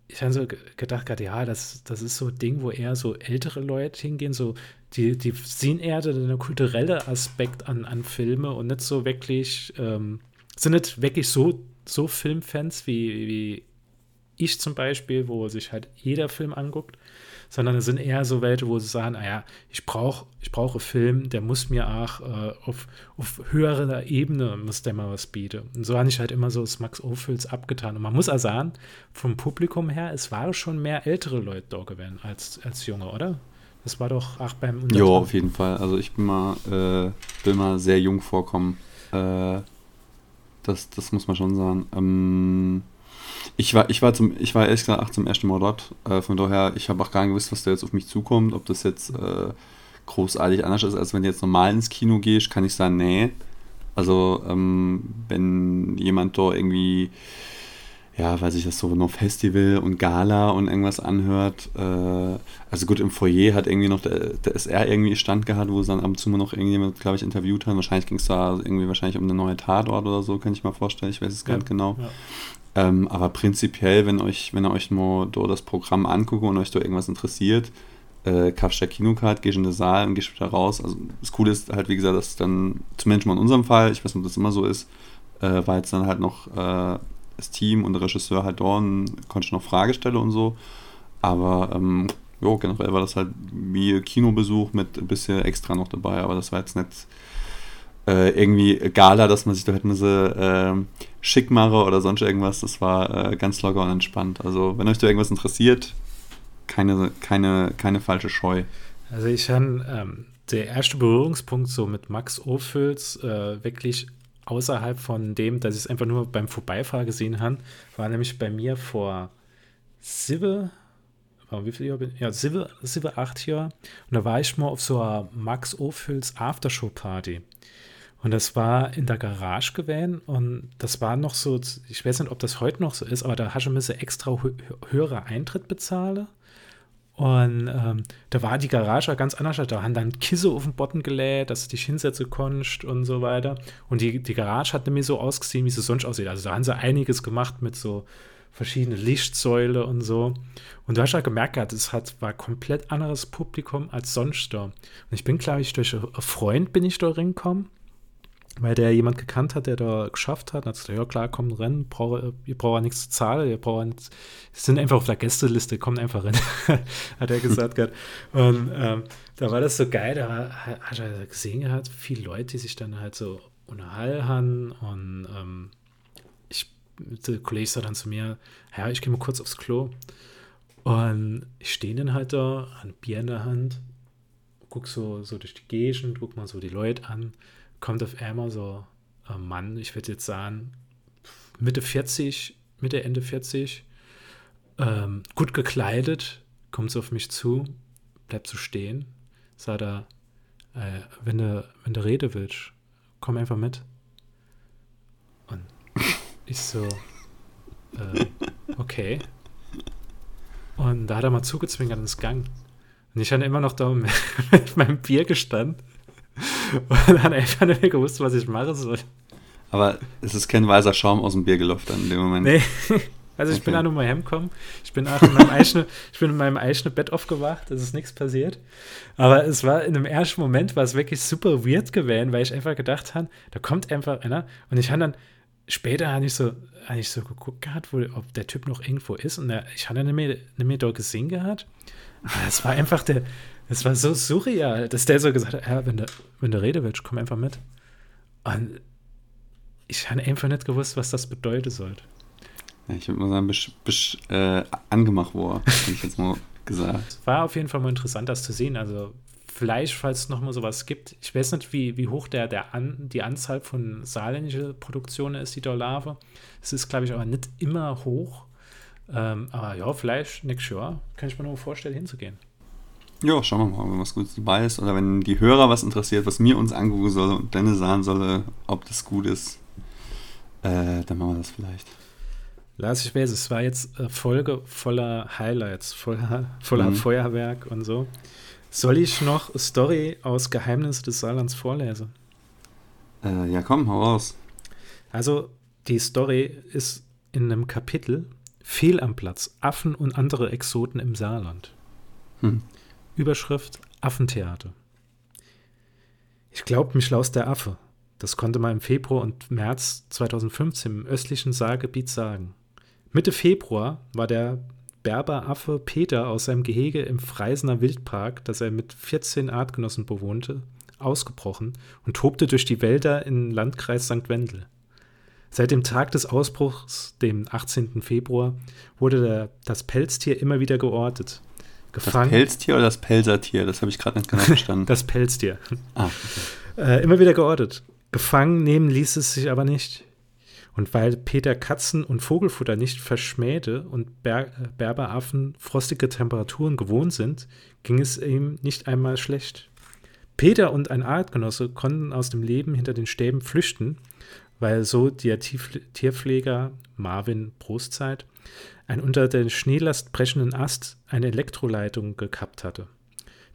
ich habe so gedacht gehabt, ja, das, das ist so ein Ding, wo eher so ältere Leute hingehen, so die, die sehen eher den kulturellen Aspekt an, an Filme und nicht so wirklich, ähm, sind nicht wirklich so, so Filmfans wie, wie ich zum Beispiel, wo sich halt jeder Film anguckt sondern es sind eher so welche, wo sie sagen, naja, ah ich brauche ich brauche Film, der muss mir auch äh, auf, auf höherer Ebene muss der mal was bieten. Und so habe ich halt immer so das Max Ophüls abgetan. Und man muss auch sagen, vom Publikum her, es waren schon mehr ältere Leute da gewesen als, als junge, oder? Das war doch auch beim Ja, auf jeden Fall. Also ich bin mal, äh, will mal sehr jung vorkommen. Äh, das, das muss man schon sagen. Ähm, ich war, ich war zum, ich war ehrlich gesagt zum ersten Mal dort. Äh, von daher, ich habe auch gar nicht gewusst, was da jetzt auf mich zukommt. Ob das jetzt äh, großartig anders ist, als wenn du jetzt normal ins Kino gehst, kann ich sagen, nee. Also, ähm, wenn jemand da irgendwie, ja, weiß ich das so, noch Festival und Gala und irgendwas anhört. Äh, also gut, im Foyer hat irgendwie noch der, der SR irgendwie Stand gehabt, wo sie dann ab und zu mal noch irgendjemand, glaube ich, interviewt haben. Wahrscheinlich ging es da irgendwie wahrscheinlich um eine neue Tatort oder so, kann ich mir vorstellen. Ich weiß es gar nicht genau. Ja. Ähm, aber prinzipiell, wenn euch, wenn ihr euch mal das Programm anguckt und euch da irgendwas interessiert, äh, kaufst du Kinocard, gehst in den Saal und gehst wieder raus. Also das Coole ist halt, wie gesagt, dass dann, zumindest mal in unserem Fall, ich weiß nicht, ob das immer so ist, äh, war jetzt dann halt noch äh, das Team und der Regisseur halt und konnte noch Frage stellen und so. Aber ähm, jo, generell war das halt wie Kinobesuch mit ein bisschen extra noch dabei, aber das war jetzt nicht äh, irgendwie Gala, dass man sich da hätten sie äh, schick mache oder sonst irgendwas. Das war äh, ganz locker und entspannt. Also, wenn euch da irgendwas interessiert, keine, keine, keine falsche Scheu. Also, ich habe ähm, der erste Berührungspunkt so mit Max Ophüls äh, wirklich außerhalb von dem, dass ich es einfach nur beim Vorbeifahren gesehen habe, war nämlich bei mir vor sieben, wie viel Jahr bin ich? Ja, sieben, sieben, acht Jahre. Und da war ich mal auf so einer Max Ophüls Aftershow-Party. Und das war in der Garage gewesen und das war noch so, ich weiß nicht, ob das heute noch so ist, aber da hast du bisschen extra höhere Eintritt bezahlen. Und ähm, da war die Garage ganz anders. Da haben dann Kisse auf den Boden gelädt, dass du dich hinsetzen konntest und so weiter. Und die, die Garage hat nämlich so ausgesehen, wie sie sonst aussieht. Also da haben sie einiges gemacht mit so verschiedenen Lichtsäule und so. Und du hast ja gemerkt, es hat, war komplett anderes Publikum als sonst da. Und ich bin, glaube ich, durch einen Freund bin ich da reingekommen weil der jemand gekannt hat, der da geschafft hat. Und hat gesagt, ja klar, komm rein, brauche, ihr braucht ja nichts zu zahlen, ihr braucht nichts, sind einfach auf der Gästeliste, kommt einfach rein, hat er gesagt gehabt. Und ähm, da war das so geil, da hat er gesehen gehabt, viele Leute, die sich dann halt so unterhalten und ähm, ich, der Kollege sagt dann zu mir, ja, ich gehe mal kurz aufs Klo. Und ich stehe dann halt da, ein Bier in der Hand, guck so, so durch die Gegend, guck mal so die Leute an kommt auf einmal so ein Mann, ich würde jetzt sagen, Mitte 40, Mitte, Ende 40, ähm, gut gekleidet, kommt so auf mich zu, bleibt so stehen, sagt er, äh, wenn du, wenn du reden willst, komm einfach mit. Und ich so, äh, okay. Und da hat er mal zugezwinkert ins Gang. Und ich hatte immer noch da mit meinem Bier gestanden und dann einfach nicht mehr gewusst, was ich machen soll. Aber es ist kein weißer Schaum aus dem Bier gelaufen dann in dem Moment. Nee. Also ich okay. bin auch nur mal heimgekommen. Ich bin auch in meinem eigenen, ich bin in meinem eigenen Bett aufgewacht, es ist nichts passiert. Aber es war in dem ersten Moment war es wirklich super weird gewesen, weil ich einfach gedacht habe, da kommt einfach einer und ich habe dann später habe ich so, habe ich so geguckt gehabt, wo, ob der Typ noch irgendwo ist und der, ich habe ihn nicht mehr, nicht mehr dort gesehen gehabt. Aber es war einfach der, es war so surreal, dass der so gesagt hat, ja, wenn du, wenn du reden willst, komm einfach mit. Und ich habe einfach nicht gewusst, was das bedeuten sollte. Ja, ich würde mal sagen, bis, bis äh, angemacht wurde, hätte ich jetzt mal gesagt. Es war auf jeden Fall mal interessant, das zu sehen. Also vielleicht, falls es noch mal sowas gibt. Ich weiß nicht, wie, wie hoch der, der an, die Anzahl von saarländischen Produktionen ist, die da laufen. Es ist, glaube ich, aber nicht immer hoch. Ähm, aber ja, vielleicht nächstes Jahr kann ich mir nur vorstellen, hinzugehen. Ja, schauen wir mal, wenn was Gutes dabei ist. Oder wenn die Hörer was interessiert, was mir uns angucken soll und Dennis sagen soll, ob das gut ist, äh, dann machen wir das vielleicht. Lass ich weiß, es war jetzt eine Folge voller Highlights, voller, voller mhm. Feuerwerk und so. Soll ich noch eine Story aus Geheimnisse des Saarlands vorlesen? Äh, ja, komm, hau raus. Also, die Story ist in einem Kapitel Fehl am Platz, Affen und andere Exoten im Saarland. Hm. Überschrift Affentheater. Ich glaub, mich laust der Affe. Das konnte man im Februar und März 2015 im östlichen Saargebiet sagen. Mitte Februar war der Berberaffe Peter aus seinem Gehege im Freisener Wildpark, das er mit 14 Artgenossen bewohnte, ausgebrochen und tobte durch die Wälder im Landkreis St. Wendel. Seit dem Tag des Ausbruchs, dem 18. Februar, wurde der, das Pelztier immer wieder geortet. Gefangen, das Pelztier oder das Pelzertier? Das habe ich gerade nicht genau verstanden. das Pelztier. Ah, okay. äh, immer wieder geortet. Gefangen nehmen ließ es sich aber nicht. Und weil Peter Katzen- und Vogelfutter nicht verschmähte und Ber Berberaffen frostige Temperaturen gewohnt sind, ging es ihm nicht einmal schlecht. Peter und ein Artgenosse konnten aus dem Leben hinter den Stäben flüchten, weil so der Tierpfleger Marvin Prostzeit ein unter der Schneelast brechenden Ast eine Elektroleitung gekappt hatte.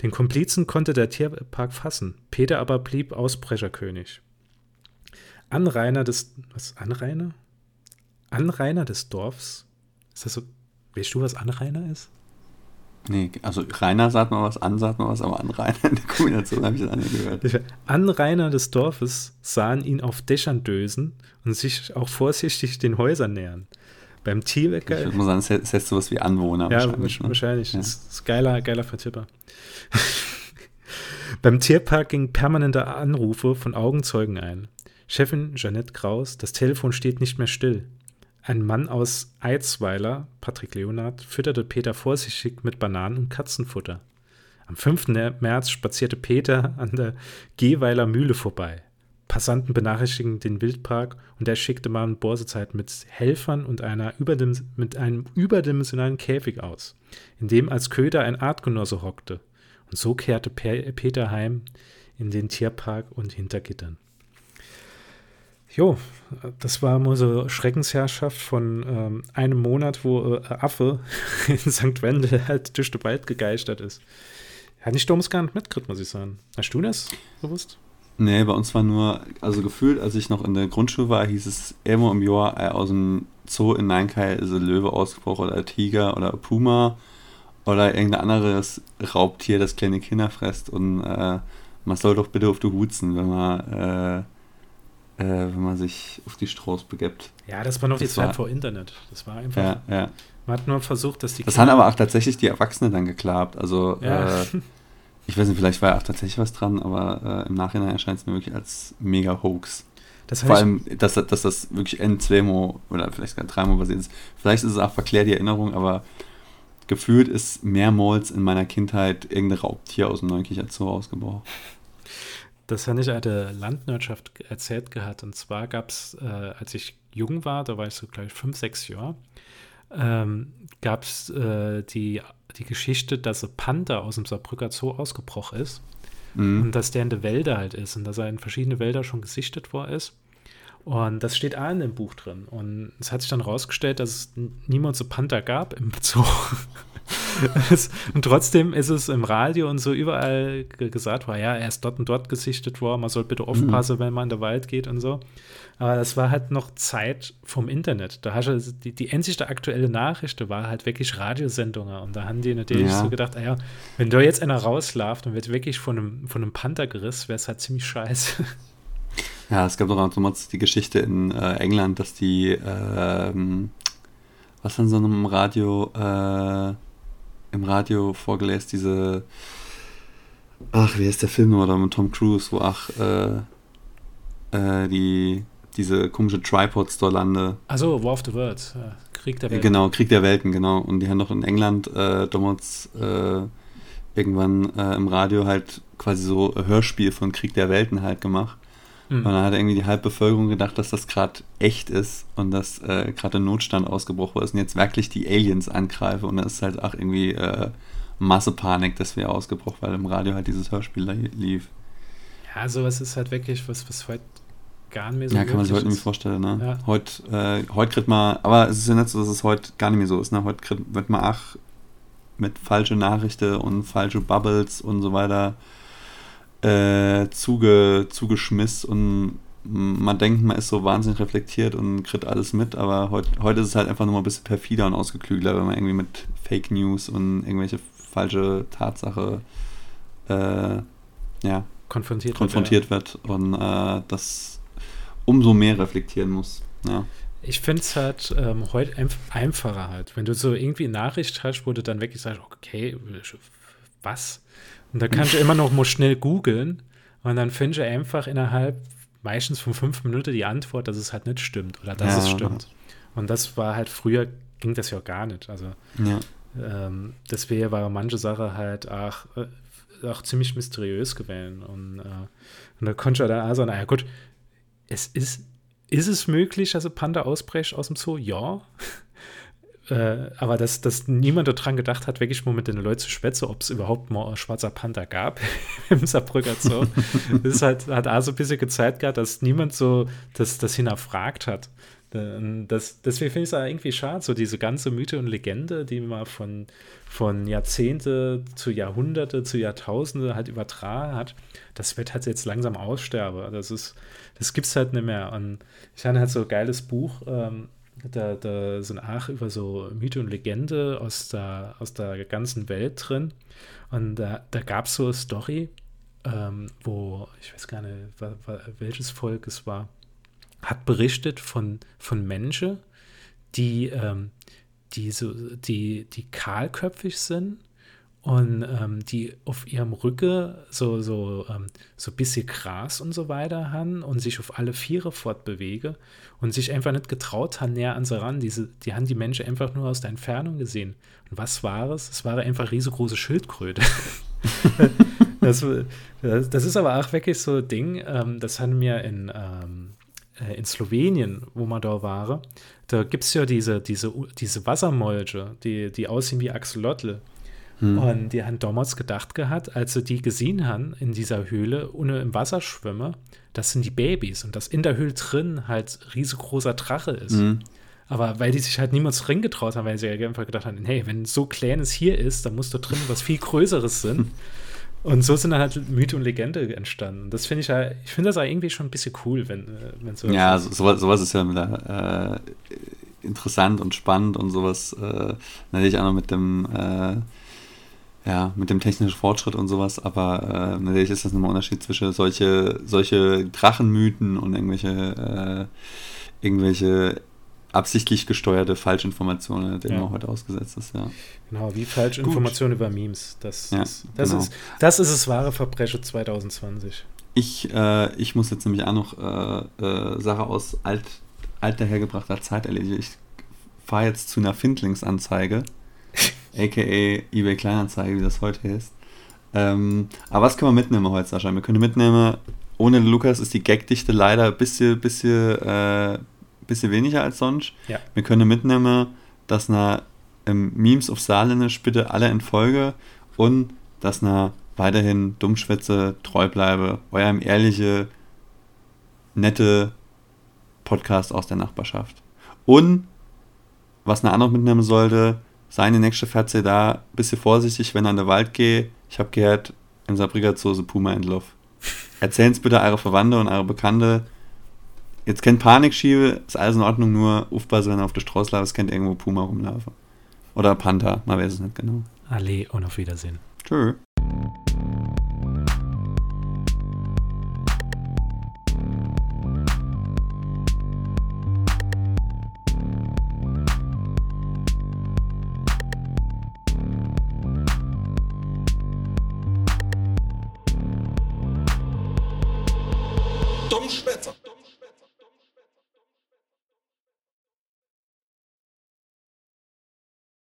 Den Komplizen konnte der Tierpark fassen, Peter aber blieb Ausbrecherkönig. Anrainer des. Was? Anrainer? Anrainer des Dorfs? Ist das so. Weißt du, was Anrainer ist? Nee, also Rainer sagt mal was, an sagt mal was, aber Anrainer in der Kombination habe ich das nicht gehört. Anrainer des Dorfes sahen ihn auf Dächern dösen und sich auch vorsichtig den Häusern nähern. Beim Tierwecker. Ich würde mal sagen, es heißt sowas wie Anwohner ja, wahrscheinlich. Ne? Wahrscheinlich. Ja. Das ist geiler, geiler Vertipper. Beim Tierpark gingen permanente Anrufe von Augenzeugen ein. Chefin Jeanette Kraus, das Telefon steht nicht mehr still. Ein Mann aus Eidsweiler, Patrick Leonard, fütterte Peter vorsichtig mit Bananen und Katzenfutter. Am 5. März spazierte Peter an der Gehweiler Mühle vorbei. Passanten benachrichtigten den Wildpark und er schickte man Borsezeit mit Helfern und einer mit einem überdimensionalen Käfig aus, in dem als Köder ein Artgenosse hockte. Und so kehrte Peter heim in den Tierpark und hinter Gittern. Jo, das war mal so Schreckensherrschaft von ähm, einem Monat, wo äh, Affe in St. Wendel halt durch den Wald gegeistert ist. Hat nicht dummes gar nicht mitgekriegt, muss ich sagen. Hast du das bewusst? Nee, bei uns war nur, also gefühlt, als ich noch in der Grundschule war, hieß es immer im Jahr äh, aus dem Zoo in Neinkai ist ein Löwe ausgebrochen oder ein Tiger oder ein Puma oder irgendein anderes Raubtier, das kleine Kinder frisst und äh, man soll doch bitte auf die Hutzen, wenn man äh, äh, wenn man sich auf die Strauß begibt. Ja, das war noch das die Zeit vor Internet. Das war einfach. Ja, ja. Man hat nur versucht, dass die. Das Kinder haben aber auch tatsächlich die Erwachsenen dann geklappt. Also, ja. ich weiß nicht, vielleicht war ja auch tatsächlich was dran, aber äh, im Nachhinein erscheint es mir wirklich als mega Hoax. Vor allem, dass, dass das wirklich n 2 oder vielleicht sogar dreimal basiert ist. Vielleicht ist es auch verklärt die Erinnerung, aber gefühlt ist mehrmals in meiner Kindheit irgendein Raubtier aus dem Neunkircher Zoo ausgebrochen. Das habe ich eine Landwirtschaft erzählt gehabt. Und zwar gab es, äh, als ich jung war, da war ich so gleich fünf, sechs Jahre, ähm, gab es äh, die, die Geschichte, dass ein Panther aus dem Saarbrücker Zoo ausgebrochen ist. Mhm. Und dass der in der Wälder halt ist und dass er in verschiedene Wälder schon gesichtet worden ist. Und das steht auch in dem Buch drin. Und es hat sich dann rausgestellt, dass es niemals so Panther gab im Zoo. und trotzdem ist es im Radio und so überall gesagt worden, ja, er ist dort und dort gesichtet worden, man soll bitte mhm. aufpassen, mhm. wenn man in den Wald geht und so. Aber das war halt noch Zeit vom Internet. Da hast du die, die einzigste aktuelle Nachricht war halt wirklich Radiosendungen. Und da haben die natürlich ja. so gedacht, ah ja, wenn da jetzt einer rausläuft und wird wirklich von einem, von einem Panther gerissen, wäre es halt ziemlich scheiße. Ja, es gab doch damals die Geschichte in äh, England, dass die, ähm, was in so einem Radio, äh, im Radio vorgelesen, diese, ach, wie heißt der Film oder mit Tom Cruise, wo ach, äh, äh, die, diese komische Tripods da lande. Also War of the Worlds. Krieg der Welten. Genau, Krieg der Welten, genau. Und die haben doch in England äh, damals äh, irgendwann äh, im Radio halt quasi so Hörspiel von Krieg der Welten halt gemacht. Mhm. Und dann hat irgendwie die Halbbevölkerung gedacht, dass das gerade echt ist und dass äh, gerade ein Notstand ausgebrochen ist und jetzt wirklich die Aliens angreifen und dann ist halt auch irgendwie äh, Massepanik, dass wir ausgebrochen, weil im Radio halt dieses Hörspiel lief. Ja, sowas ist halt wirklich was, was heute gar nicht mehr so Ja, kann man sich heute nicht vorstellen, ne? Ja. Heute, äh, heute kriegt man, aber es ist ja nicht so, dass es heute gar nicht mehr so ist, ne? Heute kriegt, wird man auch mit falsche Nachrichten und falsche Bubbles und so weiter äh, zuge, zugeschmissen und man denkt, man ist so wahnsinnig reflektiert und kriegt alles mit, aber heut, heute ist es halt einfach nur mal ein bisschen perfider und ausgeklügler, wenn man irgendwie mit Fake News und irgendwelche falsche Tatsache äh, ja, konfrontiert, konfrontiert wird, ja. und äh, das umso mehr reflektieren muss. Ja. Ich finde es halt ähm, heute einf einfacher halt. Wenn du so irgendwie Nachricht hast, wo du dann wirklich sagst, okay, was? Und da kannst du immer noch mal schnell googeln und dann findest du einfach innerhalb meistens von fünf Minuten die Antwort, dass es halt nicht stimmt oder dass ja, es stimmt. Und das war halt früher, ging das ja gar nicht. Also ja. ähm, deswegen war manche Sache halt auch, äh, auch ziemlich mysteriös gewesen. Und, äh, und da konnte ich dann auch sagen, naja gut, es ist, ist es möglich, dass ein Panda ausbricht aus dem Zoo? Ja. Äh, aber dass, dass niemand daran gedacht hat, wirklich mal mit den Leuten zu schwätzen, ob es überhaupt mal ein schwarzer Panther gab im Saarbrücker Zoo. das ist halt, hat auch so ein bisschen gezeigt gehabt, dass niemand so das, das hinterfragt hat. Das, deswegen finde ich es irgendwie schade, so diese ganze Mythe und Legende, die man von, von Jahrzehnte zu Jahrhunderte zu Jahrtausende halt übertragen hat, das wird halt jetzt langsam aussterben. Das das gibt es halt nicht mehr. Und ich hatte halt so ein geiles Buch, ähm, da, da sind auch über so Mythe und Legende aus der, aus der ganzen Welt drin. Und da, da gab es so eine Story, ähm, wo, ich weiß gar nicht, welches Volk es war, hat berichtet von, von Menschen, die, ähm, die, so, die, die kahlköpfig sind und ähm, die auf ihrem Rücken so, so, ähm, so ein bisschen Gras und so weiter haben und sich auf alle Viere fortbewegen und sich einfach nicht getraut haben, näher an sie ran. Diese, die haben die Menschen einfach nur aus der Entfernung gesehen. Und was war es? Es war einfach riesengroße Schildkröte. das, das, ist aber auch wirklich so ein Ding, ähm, das haben wir in, ähm, äh, in Slowenien, wo wir da waren. Da gibt es ja diese, diese, diese Wassermolche, die, die aussehen wie Axolotl. Hm. Und die haben damals gedacht gehabt, als sie die gesehen haben in dieser Höhle, ohne im Wasser schwimmen, das sind die Babys und dass in der Höhle drin halt riesengroßer Drache ist. Hm. Aber weil die sich halt niemals drin getraut haben, weil sie einfach gedacht haben, hey, wenn so kleines hier ist, dann muss da drin was viel Größeres sein. Und so sind dann halt Mythe und Legende entstanden. Das finde ich ja, ich finde das irgendwie schon ein bisschen cool, wenn, äh, wenn so. Ja, so, sowas, sowas ist ja wieder, äh, interessant und spannend und sowas äh, natürlich auch noch mit dem äh, ja, mit dem technischen Fortschritt und sowas, aber äh, natürlich ist das nochmal ein Unterschied zwischen solche, solche Drachenmythen und irgendwelche, äh, irgendwelche absichtlich gesteuerte Falschinformationen, denen ja. man heute ausgesetzt ist, ja. Genau, wie Falschinformationen über Memes. Das, ja, ist, das, genau. ist, das ist das wahre Verbrechen 2020. Ich, äh, ich muss jetzt nämlich auch noch äh, äh, Sache aus alt, alter hergebrachter Zeit erledigen. Ich fahre jetzt zu einer Findlingsanzeige aka eBay Kleinanzeige, wie das heute ist. Ähm, aber was können wir mitnehmen heute, Sascha? Wir können mitnehmen, ohne Lukas ist die Gagdichte leider ein bisschen, bisschen, äh, bisschen weniger als sonst. Ja. Wir können mitnehmen, dass na ähm, Memes auf Saarländisch bitte alle in Folge und dass na weiterhin Dummschwätze treu bleibe, eurem ehrliche, nette Podcast aus der Nachbarschaft. Und was na auch noch mitnehmen sollte, seine nächste Fährte da ein bisschen vorsichtig, wenn er in den Wald geht. Ich habe gehört, in Saarbrücker Zoo ist Puma in Luft. Erzählen es bitte eure Verwandte und eure Bekannte. Jetzt kennt Panik schiebe, ist alles in Ordnung, nur aufpassen, wenn er auf der Straße läuft, kennt irgendwo Puma rumlaufen. Oder Panther, man weiß es nicht genau. Allee und auf Wiedersehen. Tschö.